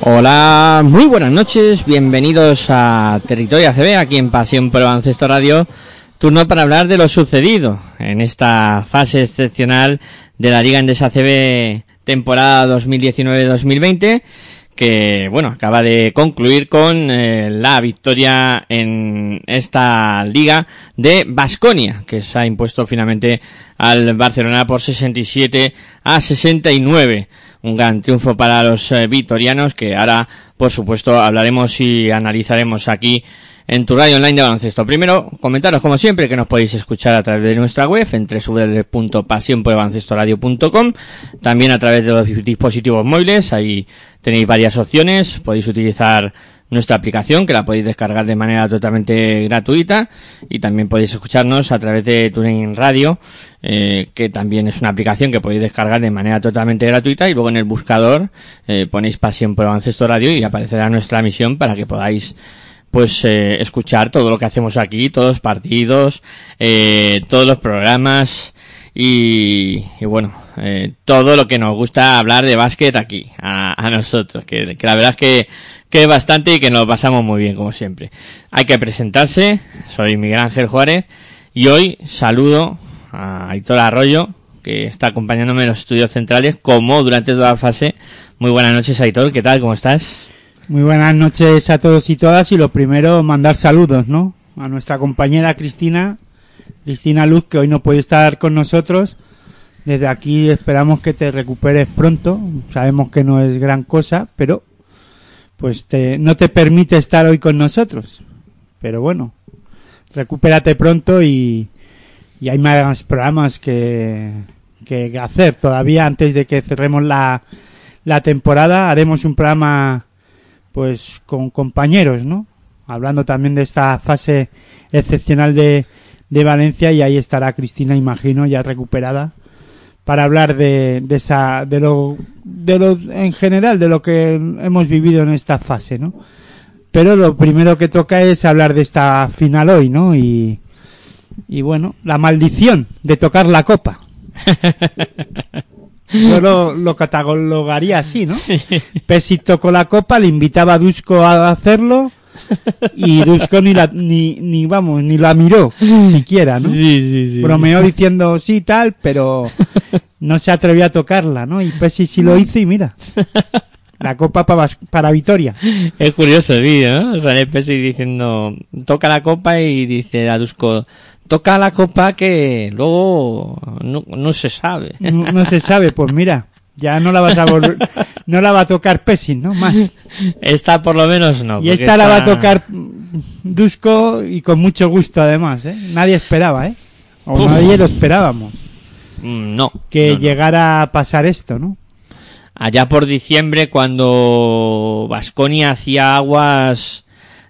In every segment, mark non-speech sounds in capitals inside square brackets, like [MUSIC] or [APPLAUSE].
Hola, muy buenas noches, bienvenidos a Territorio ACB, aquí en Pasión por Baloncesto Radio. Turno para hablar de lo sucedido en esta fase excepcional de la Liga Endesa ACB temporada 2019-2020 que bueno acaba de concluir con eh, la victoria en esta liga de Basconia que se ha impuesto finalmente al Barcelona por 67 a 69 un gran triunfo para los eh, vitorianos que ahora por supuesto hablaremos y analizaremos aquí en tu radio online de baloncesto. Primero, comentaros como siempre que nos podéis escuchar a través de nuestra web en www.pasionporbaloncestoradio.com también a través de los dispositivos móviles, ahí tenéis varias opciones, podéis utilizar nuestra aplicación que la podéis descargar de manera totalmente gratuita y también podéis escucharnos a través de TuneIn Radio eh, que también es una aplicación que podéis descargar de manera totalmente gratuita y luego en el buscador eh, ponéis Pasión por Baloncesto Radio y aparecerá nuestra emisión para que podáis pues eh, escuchar todo lo que hacemos aquí, todos los partidos, eh, todos los programas y, y bueno, eh, todo lo que nos gusta hablar de básquet aquí, a, a nosotros, que, que la verdad es que, que es bastante y que nos pasamos muy bien como siempre. Hay que presentarse, soy Miguel Ángel Juárez y hoy saludo a Aitor Arroyo, que está acompañándome en los estudios centrales como durante toda la fase. Muy buenas noches Aitor, ¿qué tal? ¿Cómo estás? Muy buenas noches a todos y todas y lo primero mandar saludos, ¿no? A nuestra compañera Cristina, Cristina Luz, que hoy no puede estar con nosotros. Desde aquí esperamos que te recuperes pronto. Sabemos que no es gran cosa, pero pues te, no te permite estar hoy con nosotros. Pero bueno, recupérate pronto y, y hay más programas que, que hacer todavía antes de que cerremos la, la temporada. Haremos un programa pues con compañeros, ¿no? Hablando también de esta fase excepcional de, de Valencia y ahí estará Cristina, imagino, ya recuperada para hablar de, de esa de lo de lo en general de lo que hemos vivido en esta fase, ¿no? Pero lo primero que toca es hablar de esta final hoy, ¿no? Y y bueno, la maldición de tocar la copa. [LAUGHS] Yo lo, lo catalogaría así, ¿no? [LAUGHS] Pesic tocó la copa, le invitaba a Dusko a hacerlo y Dusko ni la, ni, ni vamos, ni la miró siquiera, ¿no? Sí, sí, sí. Bromeó diciendo sí tal, pero no se atrevió a tocarla, ¿no? Y Pesic sí lo hizo y mira, la copa para, para Vitoria. Es curioso el vídeo, ¿no? Sale Pesic diciendo, toca la copa y dice a Dusko, toca la copa que luego no, no se sabe. No, no se sabe, pues mira, ya no la vas a volver, no la va a tocar Pesic, ¿no? Más. Esta por lo menos no. Y esta la va a tocar Dusko y con mucho gusto además, ¿eh? Nadie esperaba, ¿eh? O nadie lo esperábamos. Mm, No. Que no. llegara a pasar esto, ¿no? Allá por diciembre cuando Vasconia hacía aguas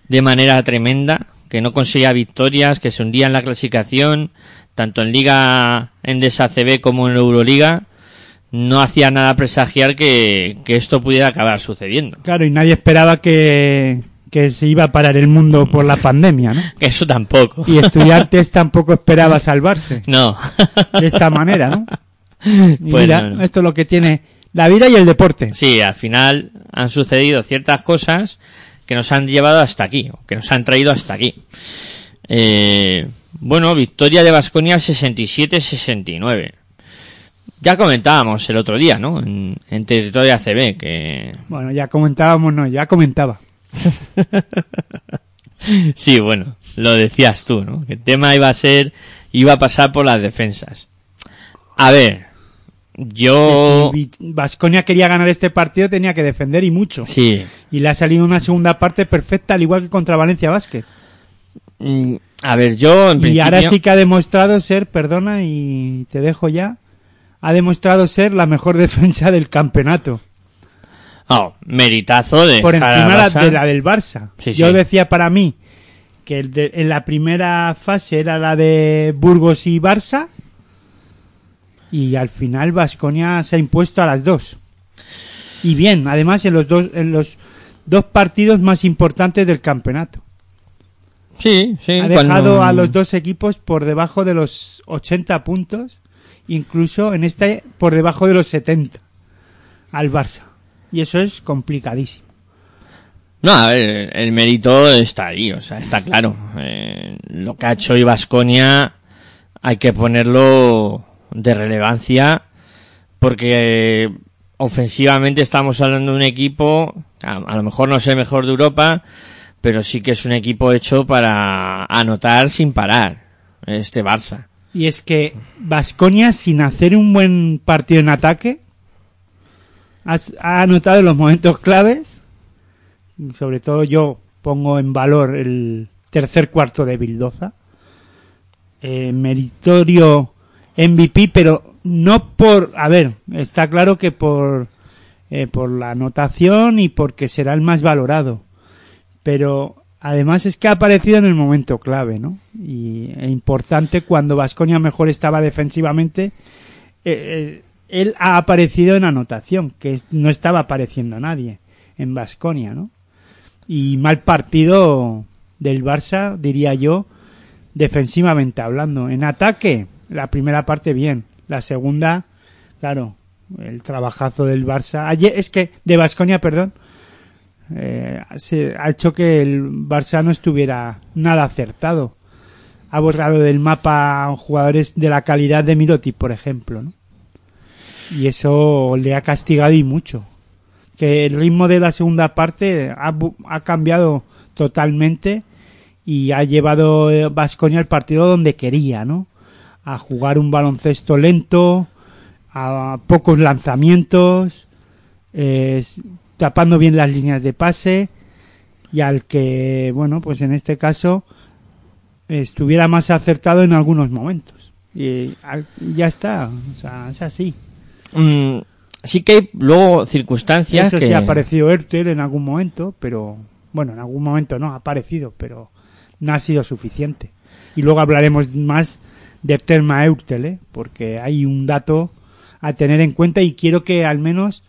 de manera tremenda, que no conseguía victorias, que se hundía en la clasificación, tanto en Liga Endesa CB como en Euroliga, no hacía nada presagiar que, que esto pudiera acabar sucediendo. Claro, y nadie esperaba que, que se iba a parar el mundo por la [LAUGHS] pandemia, ¿no? Eso tampoco. Y estudiantes tampoco esperaba salvarse [LAUGHS] No. de esta manera, ¿no? Y [LAUGHS] Pues mira, no, no. esto es lo que tiene la vida y el deporte. Sí, al final han sucedido ciertas cosas que nos han llevado hasta aquí, que nos han traído hasta aquí. Eh, bueno, victoria de Vasconia 67-69. Ya comentábamos el otro día, ¿no? En, en territorio ACB, que... Bueno, ya comentábamos, no, ya comentaba. [LAUGHS] sí, bueno, lo decías tú, ¿no? Que el tema iba a ser, iba a pasar por las defensas. A ver, yo... Si Vasconia quería ganar este partido tenía que defender y mucho. Sí. Y le ha salido una segunda parte perfecta, al igual que contra Valencia Vázquez. Mm, A ver, yo en Y principio... ahora sí que ha demostrado ser, perdona y te dejo ya, ha demostrado ser la mejor [LAUGHS] defensa del campeonato. Oh, meritazo de... por encima la- de la del Barça. Sí, Yo sí. decía para mí que el de- en la primera fase era la de Burgos y Barça y al final Vasconia se ha impuesto a las dos. Y bien, además en los dos en los dos partidos más importantes del campeonato. Sí, sí. ha cuando- dejado a los dos equipos por debajo de los 80 puntos, incluso en este por debajo de los 70 al Barça. Y eso es complicadísimo. No, a ver, el mérito está ahí, o sea, está claro. Eh, lo que ha hecho hoy Vasconia hay que ponerlo de relevancia porque eh, ofensivamente estamos hablando de un equipo, a, lo mejor no es el mejor de Europa, pero sí que es un equipo hecho para anotar sin parar, este Barça. Y es que Vasconia, sin hacer un buen partido en ataque, has- ha anotado los momentos claves. Sobre todo yo pongo en valor el tercer cuarto de Bildoza. Eh, meritorio MVP, pero no por... A ver, está claro que por, eh, por la anotación y porque será el más valorado. Pero además es que ha aparecido en el momento clave, ¿no? Y es importante cuando Vasconia mejor estaba defensivamente, eh, eh, él ha aparecido en anotación, que no estaba apareciendo nadie en Vasconia, ¿no? Y mal partido del Barça, diría yo, defensivamente hablando. En ataque, la primera parte bien, la segunda, claro, el trabajazo del Barça. Ayer, es que, de Vasconia, perdón, eh, se- ha hecho que el Barça no estuviera nada acertado. Ha borrado del mapa jugadores de la calidad de Miroti, por ejemplo. Y eso le ha castigado y mucho. Que el ritmo de la segunda parte ha, ha cambiado totalmente y ha llevado eh, Vasconia al partido donde quería, ¿no? A jugar un baloncesto lento, a pocos lanzamientos, eh, tapando bien las líneas de pase y al que, bueno, pues en este caso estuviera más acertado en algunos momentos. Y al- ya está, o sea, es así. Mm, sí que hay luego circunstancias Eso que... sí ha aparecido Ertel en algún momento, pero bueno, en algún momento no ha aparecido, pero no ha sido suficiente. Y luego hablaremos más de Terma Eurtel, ¿eh? porque hay un dato a tener en cuenta y quiero que al menos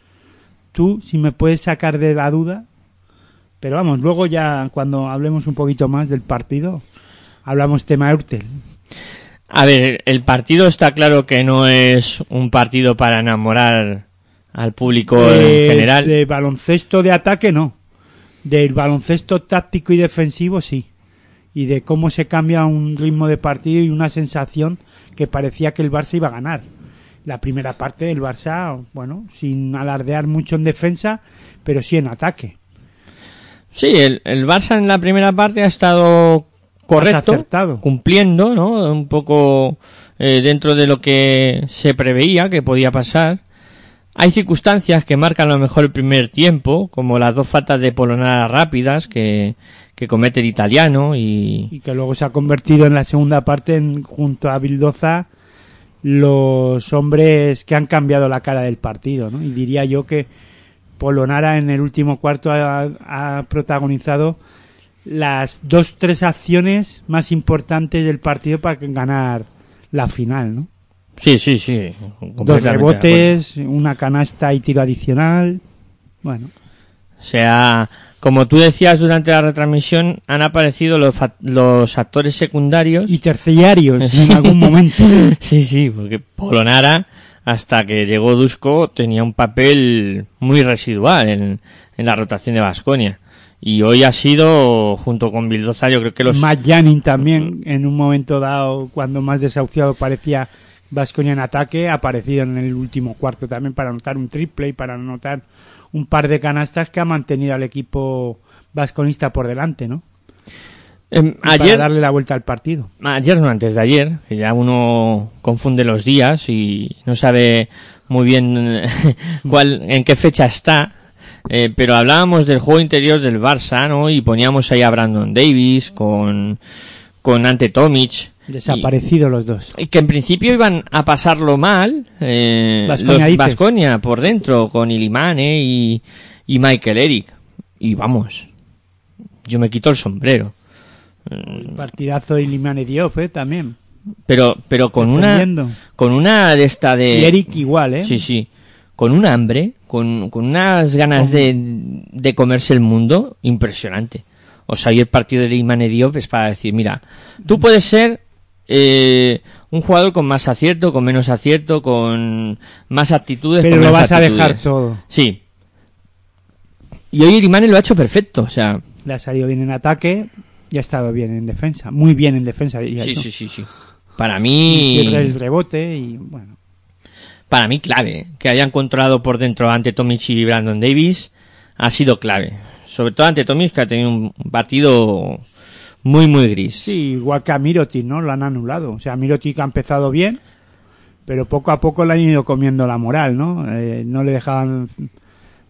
tú, si me puedes sacar de la duda, pero vamos, luego ya cuando hablemos un poquito más del partido, hablamos tema Eurtel. A ver, el partido está claro que no es un partido para enamorar al público en general. De baloncesto de ataque no. Del baloncesto táctico y defensivo sí. Y de cómo se cambia un ritmo de partido y una sensación que parecía que el Barça iba a ganar. La primera parte del Barça, bueno, sin alardear mucho en defensa, pero sí en ataque. Sí, el, el Barça en la primera parte ha estado correcto, acertado. cumpliendo, ¿no? Un poco eh, dentro de lo que se preveía que podía pasar. Hay circunstancias que marcan a lo mejor el primer tiempo, como las dos faltas de Polonara rápidas que, que comete el italiano y, Y que luego se ha convertido en la segunda parte, en, junto a Bildoza, los hombres que han cambiado la cara del partido, ¿no? Y diría yo que Polonara en el último cuarto ha, ha protagonizado las dos, tres acciones más importantes del partido para ganar la final, ¿no? Sí, sí, sí. Dos rebotes, una canasta y tiro adicional. Bueno, O sea, como tú decías durante la retransmisión, han aparecido los, los actores secundarios. y terciarios [LAUGHS] en algún momento. [LAUGHS] sí, sí, porque Polonara, hasta que llegó Dusko, tenía un papel muy residual en, en la rotación de Vasconia. Y hoy ha sido, junto con Bildoza, yo creo que los... Matt Janning también, en un momento dado, cuando más desahuciado parecía Vasconia en ataque, ha aparecido en el último cuarto también para anotar un triple y para anotar un par de canastas que ha mantenido al equipo vasconista por delante, ¿no? Em, ayer, Para darle la vuelta al partido. ayer no antes de ayer, que ya uno confunde los días y no sabe muy bien [LAUGHS] cuál, en qué fecha está. eh, pero hablábamos del juego interior del Barça, ¿no? Y poníamos ahí a Brandon Davis con, con Ante Tomic. Desaparecidos los dos. Y que en principio iban a pasarlo mal, eh, Baskonia, los. Baskonia por dentro, con Ilimane y, y Michael Eric. Y vamos, yo me quito el sombrero. Partidazo y Limane Diop, ¿eh? También. Pero, pero con una, con una de esta de... Y Eric igual, ¿eh? Sí, sí. Con un hambre, con, con unas ganas de, de comerse el mundo, impresionante. O sea, y el partido de Imane Diop es para decir, mira, tú puedes ser eh, un jugador con más acierto, con menos acierto, con más aptitudes. Pero con lo vas a dejar todo. Sí. Y hoy Irimane lo ha hecho perfecto, o sea, Le ha salido bien en ataque y ha estado bien en defensa. Muy bien en defensa, sí, sí, sí, sí. Para mí, el rebote y bueno. para mí clave, que hayan controlado por dentro ante Tomic y Brandon Davis, ha sido clave. Sobre todo ante Tomic, que ha tenido un partido muy, muy gris. Sí, igual que a Mirotic, ¿no? Lo han anulado. O sea, Mirotic ha empezado bien, pero poco a poco le han ido comiendo la moral, ¿no? Eh, no le dejaban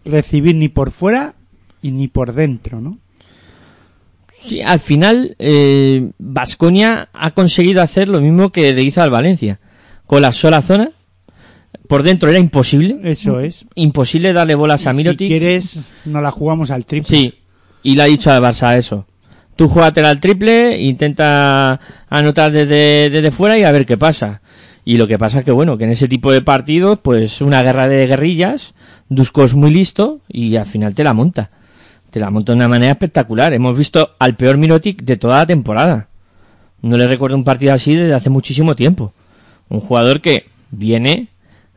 recibir ni por fuera y ni por dentro, ¿no? Sí, al final, eh, Vasconia ha conseguido hacer lo mismo que le hizo al Valencia. Con la sola zona, por dentro era imposible. Eso es. Imposible darle bolas a Si Mirotic. quieres, no la jugamos al triple. Sí, y le ha dicho al Barça eso. Tú júgatela al triple, intenta anotar desde, desde fuera y a ver qué pasa. Y lo que pasa es que, bueno, que en ese tipo de partidos, pues una guerra de guerrillas, Dusko es muy listo y al final te la monta. Te la monta de una manera espectacular. Hemos visto al peor Mirotic de toda la temporada. No le recuerdo un partido así desde hace muchísimo tiempo. Un jugador que viene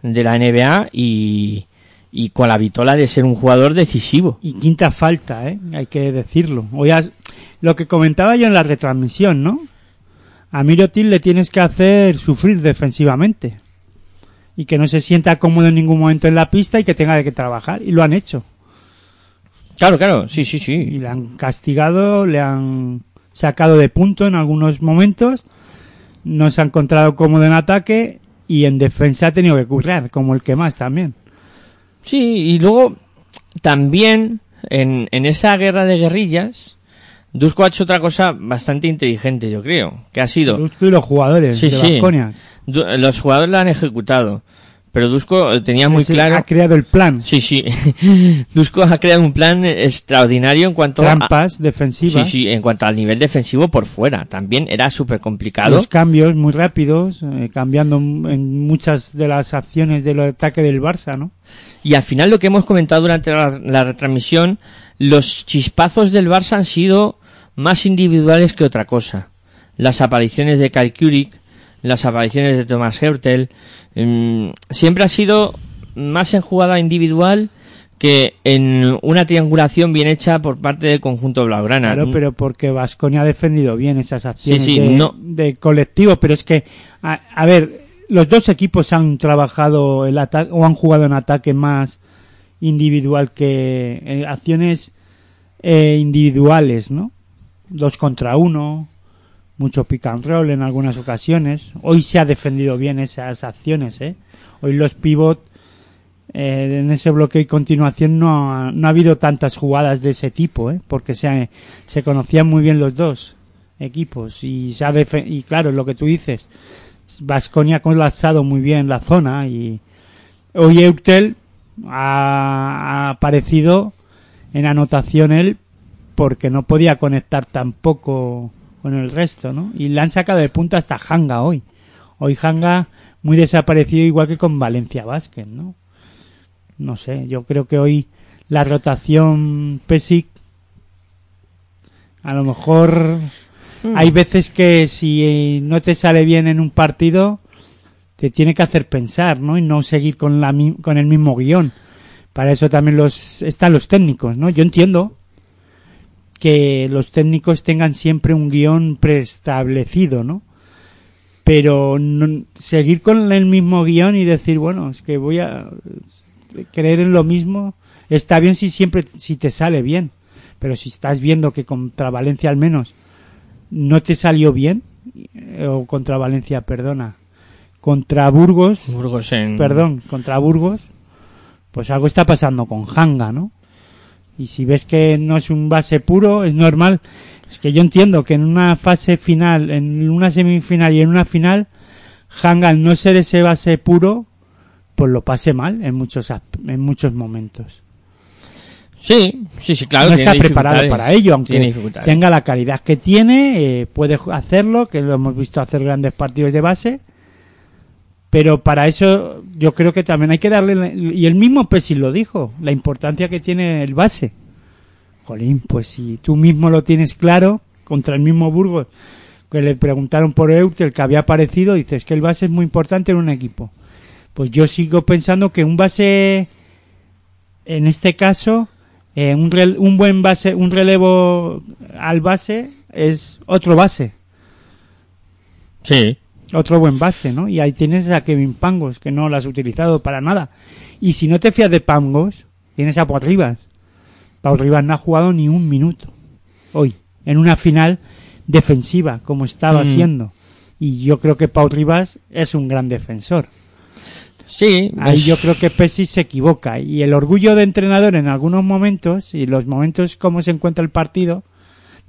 de la NBA y, y con la vitola de ser un jugador decisivo. Y quinta falta, ¿eh? Hay que decirlo. Hoy has- lo que comentaba yo en la retransmisión, ¿no? A Mirotic le tienes que hacer sufrir defensivamente. Y que no se sienta cómodo en ningún momento en la pista y que tenga que trabajar. Y lo han hecho. Claro, claro, sí, sí, Y sí. le han castigado, le han sacado de punto en algunos momentos. No se ha encontrado cómodo en ataque. Y en defensa ha tenido que currar, como el que más también. Sí, y luego también en, en esa guerra de guerrillas, Dusko ha hecho otra cosa bastante inteligente, yo creo, que ha sido... Dusko y los jugadores Sí, de sí. Du- Los jugadores la han ejecutado, pero Dusko eh, tenía muy claro... Ha creado el plan. Sí, sí. [LAUGHS] Dusko ha creado un plan extraordinario en cuanto a... Trampas defensivas. Sí, sí, en cuanto al nivel defensivo por fuera. También era súper complicado. los cambios muy rápidos, eh, cambiando en muchas de las acciones del ataque del Barça, ¿no? Y al final lo que hemos comentado durante la, la retransmisión, los chispazos del Barça han sido más individuales que otra cosa. Las apariciones de Kyle Kurik, las apariciones de Thomas Hertel, mm, siempre ha sido más en jugada individual que en una triangulación bien hecha por parte del conjunto blaugrana. Claro, pero porque Vasconia ha defendido bien esas acciones Sí, sí, de, no. de colectivo, pero es que, a, a ver, los dos equipos han trabajado el ataque o han jugado en ataque más individual que eh, acciones eh, individuales, ¿no? Dos contra uno, mucho pick and roll en algunas ocasiones. Hoy se ha defendido bien esas acciones, ¿eh? Hoy los pivot eh, en ese bloque y continuación no ha, no ha habido tantas jugadas de ese tipo, ¿eh? porque se, se conocían muy bien los dos equipos y se ha y claro, lo que tú dices, Vasconia ha colapsado muy bien la zona y hoy Eutel ha, aparecido en anotación él porque no podía conectar tampoco con el resto, ¿no? Y le han sacado de punta hasta Hanga hoy. Hoy Hanga muy desaparecido igual que con Valencia Vázquez, ¿no? No sé, yo creo que hoy la rotación Pesic a lo mejor hay veces que si eh, no te sale bien en un partido te tiene que hacer pensar, ¿no? Y no seguir con la con el mismo guion. Para eso también los están los técnicos, ¿no? Yo entiendo que los técnicos tengan siempre un guion preestablecido, ¿no? pero no- seguir con el mismo guion y decir, bueno, es que voy a creer en lo mismo, está bien si siempre, si te sale bien, pero si estás viendo que contra Valencia al menos no te salió bien, eh, o contra Valencia, perdona, contra Burgos, Burgos en... perdón, contra Burgos, pues algo está pasando con Hanga, ¿no? Y si ves que no es un base puro, es normal. Es que yo entiendo que en una fase final, en una semifinal y en una final, Hanga al no ser ese base puro, pues lo pase mal en muchos en muchos momentos. Sí, sí, sí, claro. no está preparado para ello, aunque tenga la calidad que tiene, eh, puede hacerlo, que lo hemos visto hacer grandes partidos de base. Pero para eso yo creo que también hay que darle, y el mismo Pesi lo dijo, la importancia que tiene el base. Jolín, pues si tú mismo lo tienes claro, contra el mismo Burgos, que le preguntaron por Eutel que había aparecido, dices que el base es muy importante en un equipo. Pues yo sigo pensando que un base, en este caso, eh, un, un buen base, un relevo al base es otro base, Sí. Otro buen base, ¿no? Y ahí tienes a Kevin Pangos, que no lo has utilizado para nada. Y si no te fías de Pangos, tienes a Pau Rivas. Pau Rivas no ha jugado ni un minuto hoy, en una final defensiva, como estaba Mm. siendo. Y yo creo que Pau Rivas es un gran defensor. Sí. Ahí es- yo creo que Pesi se equivoca. Y el orgullo de entrenador en algunos momentos, y los momentos como se encuentra el partido,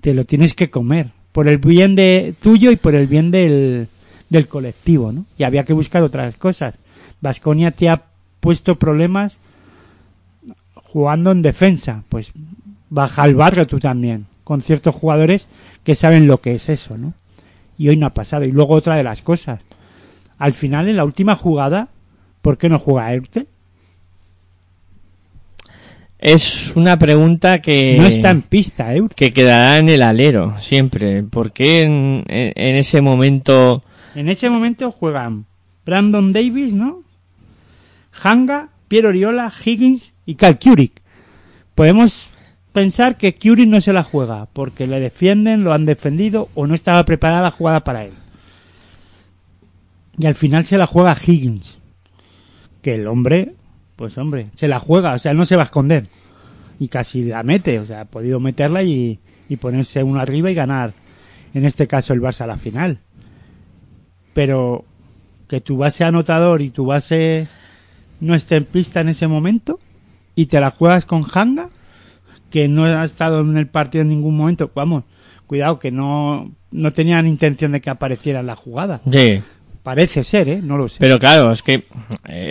te lo tienes que comer. Por el bien de tuyo y por el bien del, del colectivo, ¿no? Y había que buscar otras cosas. Vasconia te ha puesto problemas jugando en defensa. Pues baja al barrio tú también. Con ciertos jugadores que saben lo que es eso, ¿no? Y hoy no ha pasado. Y luego otra de las cosas. Al final, en la última jugada, ¿por qué no juega Eurtel? Es una pregunta que... No está en pista, Eurtel. que quedará en el alero siempre. ¿Por qué en, en- en ese momento En ese momento juegan Brandon Davis, ¿no? Hanga, Piero Oriola, Higgins y Cal Curic. Podemos pensar que Curic no se la juega porque le defienden, lo han defendido o no estaba preparada la jugada para él. Y al final se la juega Higgins. Que el hombre, pues hombre, se la juega, o sea, no se va a esconder. Y casi la mete, o sea, ha podido meterla y, y ponerse uno arriba y ganar, en este caso, el Barça a la final pero que tu base anotador y tu base no esté en pista en ese momento y te la juegas con Hanga que no ha estado en el partido en ningún momento vamos cuidado que no no tenían intención de que apareciera en la jugada Sí. parece ser eh no lo sé Pero claro, es que eh,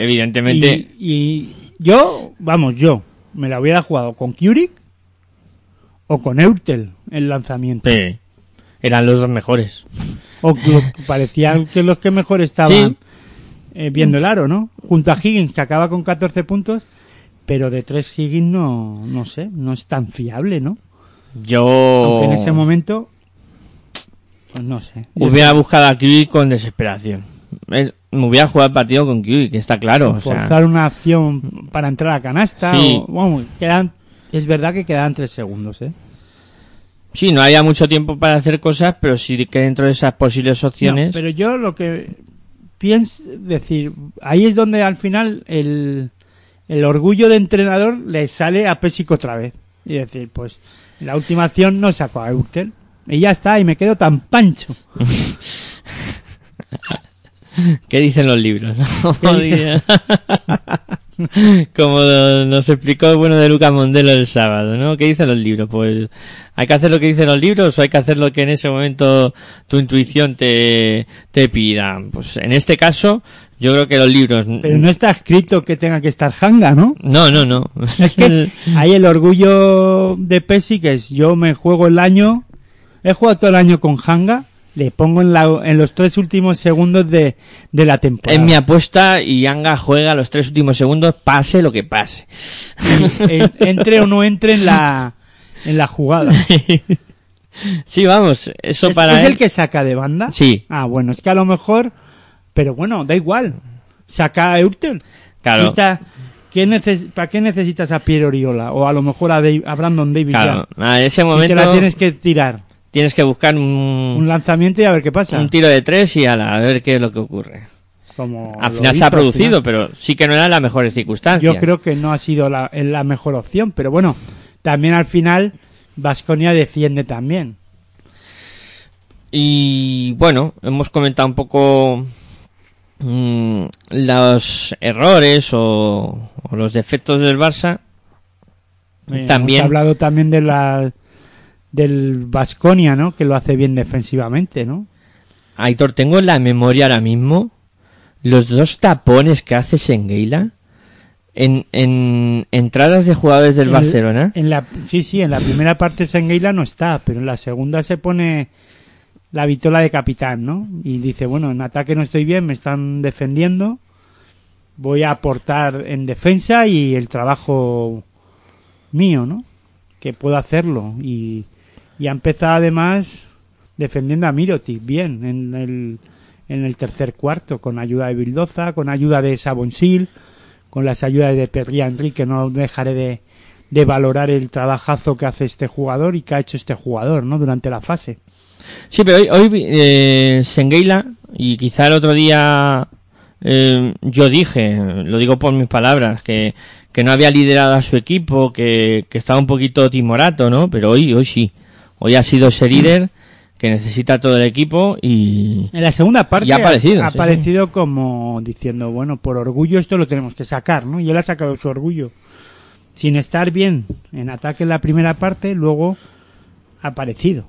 evidentemente... y, y yo vamos yo me la hubiera jugado con Curic o con Eurtel el lanzamiento Sí. Eran los dos mejores. O lo parecían que los que mejor estaban Sí. eh, viendo el aro, ¿no? Junto a Higgins, que acaba con 14 puntos, pero de tres Higgins no, no sé, no es tan fiable, ¿no? Yo... Aunque en ese momento, pues no sé. Hubiera buscado a Kiwi con desesperación. Eh, Me hubiera jugado el partido con Kiwi, que está claro. o sea, Forzar una acción para entrar a canasta, Sí. o, quedan, es verdad que quedan tres segundos, ¿eh? Sí, no había mucho tiempo para hacer cosas, pero sí que dentro de esas posibles opciones... No, pero yo lo que pienso, decir, ahí es donde al final el, el orgullo de entrenador le sale a Pesic otra vez. Y decir, pues, la última acción no sacó a Eurtel. Y ya está, y me quedo tan pancho. [LAUGHS] ¿Qué dicen los libros? [LAUGHS] no? [LAUGHS] [LAUGHS] Como nos explicó bueno de Lucas Mondelo el sábado, ¿no? ¿Qué dicen los libros? Pues hay que hacer lo que dicen los libros o hay que hacer lo que en ese momento tu intuición te, te pida. Pues en este caso, yo creo que los libros... Pero no está escrito que tenga que estar Hanga, ¿no? No, no, no. [LAUGHS] Es que hay el orgullo de Pesic, que es yo me juego el año, he jugado todo el año con Hanga, le pongo en, la, en los tres últimos segundos de, de la temporada. Es mi apuesta y Anga juega los tres últimos segundos, pase lo que pase. en- entre o no entre en la en la jugada. [LAUGHS] sí, vamos, eso ¿Es, para es él- el que saca de banda? Sí, Ah, bueno, es que a lo mejor, pero bueno, da igual. Saca a Eurtel. claro. Quita- ¿qué neces- ¿Para qué necesitas a Pierre Oriola? O a lo mejor a, Dave- a Brandon Davis Claro, ya. En ese Si momento te la tienes que tirar. Tienes que buscar un, Un lanzamiento y a ver qué pasa. un tiro de tres y ala, a ver qué es lo que ocurre. Como Al final se ha producido, pero sí que no eran las mejores circunstancias. Yo creo que no ha sido la, mejor opción, pero bueno, también al final Vasconia defiende también. Y bueno, hemos comentado un poco mm, los errores o, o los defectos del Barça. Eh, También. Hemos hablado también de la del Vasconia, ¿no? Que lo hace bien defensivamente, ¿no? Aitor, tengo en la memoria ahora mismo los dos tapones que hace Sengueila en, en entradas de jugadores del En- Barcelona. En la, sí, sí, en la primera parte Sengueila no está, pero en la segunda se pone la vitola de capitán, ¿no? Y dice, bueno, en ataque no estoy bien, me están defendiendo, voy a aportar en defensa y el trabajo mío, ¿no? Que puedo hacerlo. Y, y ha empezado además defendiendo a Mirotic bien en el, en el tercer cuarto, con ayuda de Bildoza, con ayuda de Sabonsil, con las ayudas de Perría Enrique, no dejaré de, de valorar el trabajazo que hace este jugador y que ha hecho este jugador, ¿no? Durante la fase. Sí, pero hoy, hoy eh, y quizá el otro día eh, yo dije, lo digo por mis palabras, que, que no había liderado a su equipo, que, que estaba un poquito timorato, ¿no? Pero hoy, hoy sí. Hoy ha sido ese líder que necesita todo el equipo y... En la segunda parte ha aparecido, ha sí, aparecido como diciendo, bueno, por orgullo esto lo tenemos que sacar, ¿no? Y él ha sacado su orgullo. Sin estar bien en ataque en la primera parte, luego ha aparecido.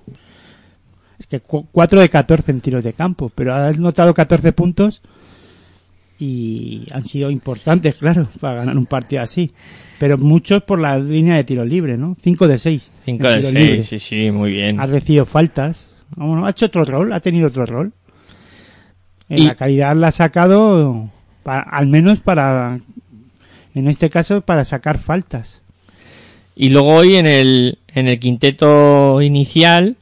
Es que 4 de 14 en tiros de campo, pero has notado 14 puntos y han sido importantes, claro, [LAUGHS] para ganar un partido así. Pero muchos por la línea de tiro libre, ¿no? 5 de 6. 5 de 6, sí, sí, muy bien. Ha recibido faltas. Bueno, ha hecho otro rol, ha tenido otro rol. En Y- la calidad la ha sacado, al menos para, en este caso, para sacar faltas. Y luego hoy en el, en el quinteto inicial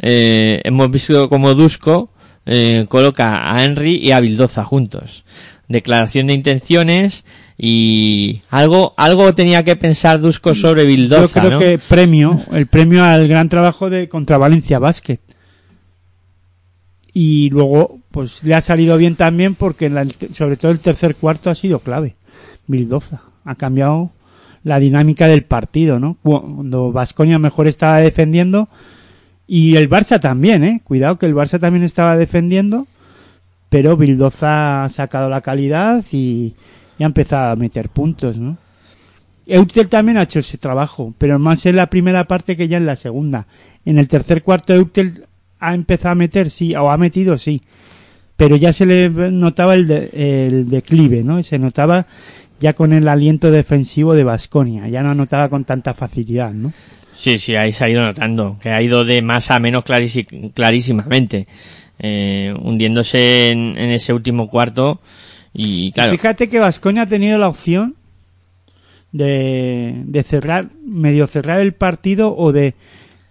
eh, hemos visto como Dusko eh, coloca a Henry y a Bildoza juntos. Declaración de intenciones y algo algo tenía que pensar Dusko sobre Bildoza, Yo creo ¿no? que premio, el premio al gran trabajo de contra Valencia Basket. Y luego, pues le ha salido bien también porque en la- sobre todo el tercer cuarto ha sido clave. Bildoza ha cambiado la dinámica del partido, ¿no? Cuando Vasconia mejor estaba defendiendo y el Barça también, ¿eh? Cuidado que el Barça también estaba defendiendo, pero Bildoza ha sacado la calidad y, ha empezado a meter puntos, ¿no? Eutel también ha hecho ese trabajo, pero más en la primera parte que ya en la segunda. En el tercer cuarto Eutel ha empezado a meter, sí, o ha metido, sí. Pero ya se le notaba el, de- el declive, ¿no? Se notaba ya con el aliento defensivo de Vasconia. Ya no anotaba con tanta facilidad, ¿no? Sí, sí, ahí se ha ido notando, que ha ido de más a menos clarísimamente, eh, hundiéndose en, en ese último cuarto y claro, Fíjate que Vasconia ha tenido la opción de, de cerrar, medio cerrar el partido o de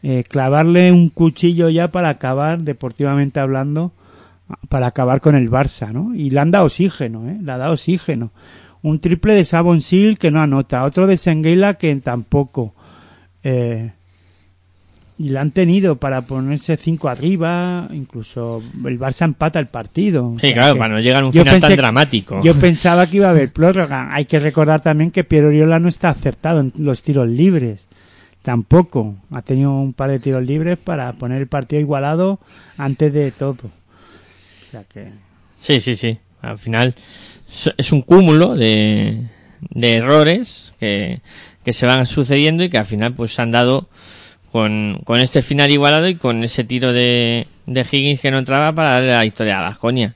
eh, clavarle un cuchillo ya para acabar, deportivamente hablando, para acabar con el Barça, ¿no? Y le han dado oxígeno, ¿eh? Le ha dado oxígeno. Un triple de Sabon Sil que no anota, otro de Senguela que tampoco. Eh, y la han tenido para ponerse cinco arriba, incluso el Barça empata el partido. O sí, sea claro, para no llegar a un final tan dramático. yo pensaba que iba a haber prórroga. Hay que recordar también que Piero Oriola no está acertado en los tiros libres. Tampoco. Ha tenido un par de tiros libres para poner el partido igualado antes de todo. O sea que... Sí, sí, sí. Al final es un cúmulo de, de errores que, que se van sucediendo y que al final pues se han dado con, con este final igualado y con ese tiro de, de Higgins que no entraba para darle la victoria a Vasconia.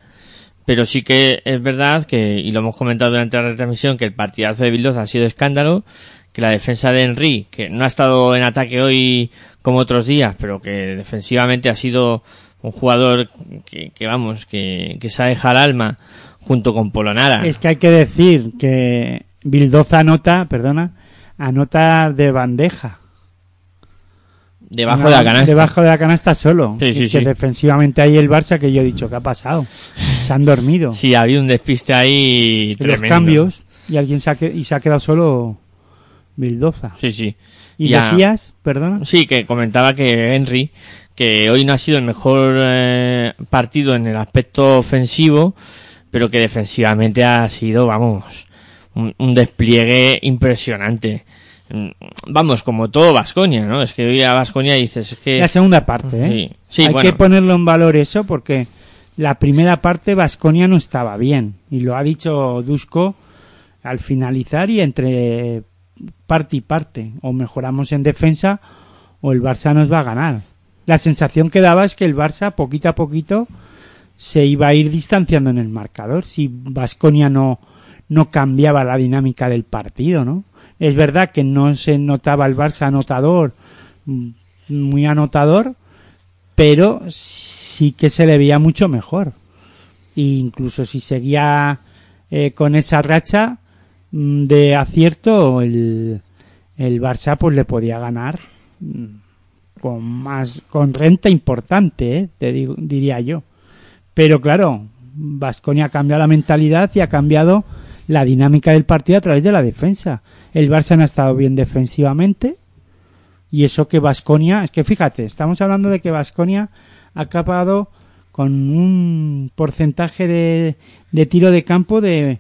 Pero sí que es verdad que, y lo hemos comentado durante la retransmisión, que el partidazo de Bildoza ha sido escándalo, que la defensa de Henry, que no ha estado en ataque hoy como otros días, pero que defensivamente ha sido un jugador que, que vamos, que, que se ha dejado el alma junto con Polonara. Es que hay que decir que Bildoza anota, perdona, anota de bandeja. Debajo No, de la canasta. Debajo de la canasta solo. Sí, sí, que sí. defensivamente ahí el Barça que yo he dicho, ¿qué ha pasado? [LAUGHS] Se han dormido. Sí, ha habido un despiste ahí los tremendo. cambios y alguien se ha, y se ha quedado solo Bildoza. Sí, sí. Y Ya- decías, perdona, Sí, que comentaba que Henry, que hoy no ha sido el mejor eh, partido en el aspecto ofensivo, pero que defensivamente ha sido, vamos, un, un despliegue impresionante. Mm, Vamos, como todo Vasconia, ¿no? Es que hoy a Vasconia dices es que... La segunda parte, ¿eh? Sí, sí, Hay bueno. que ponerlo en valor eso porque la primera parte Vasconia no estaba bien y lo ha dicho Dusko al finalizar y entre parte y parte o mejoramos en defensa o el Barça nos va a ganar. La sensación que daba es que el Barça poquito a poquito se iba a ir distanciando en el marcador si Vasconia no no cambiaba la dinámica del partido, ¿no? Es verdad que no se notaba el Barça anotador, mm, muy anotador, pero sí que se le veía mucho mejor. E incluso si seguía eh, con esa racha mm, de acierto, el, el Barça pues le podía ganar mm, con más, con renta importante, ¿eh? te digo, diría yo. Pero claro, Vasconia ha cambiado la mentalidad y ha cambiado la dinámica del partido a través de la defensa. El Barça no ha estado bien defensivamente y eso que Vasconia, es que fíjate, estamos hablando de que Vasconia ha acabado con un porcentaje de, de tiro de campo de,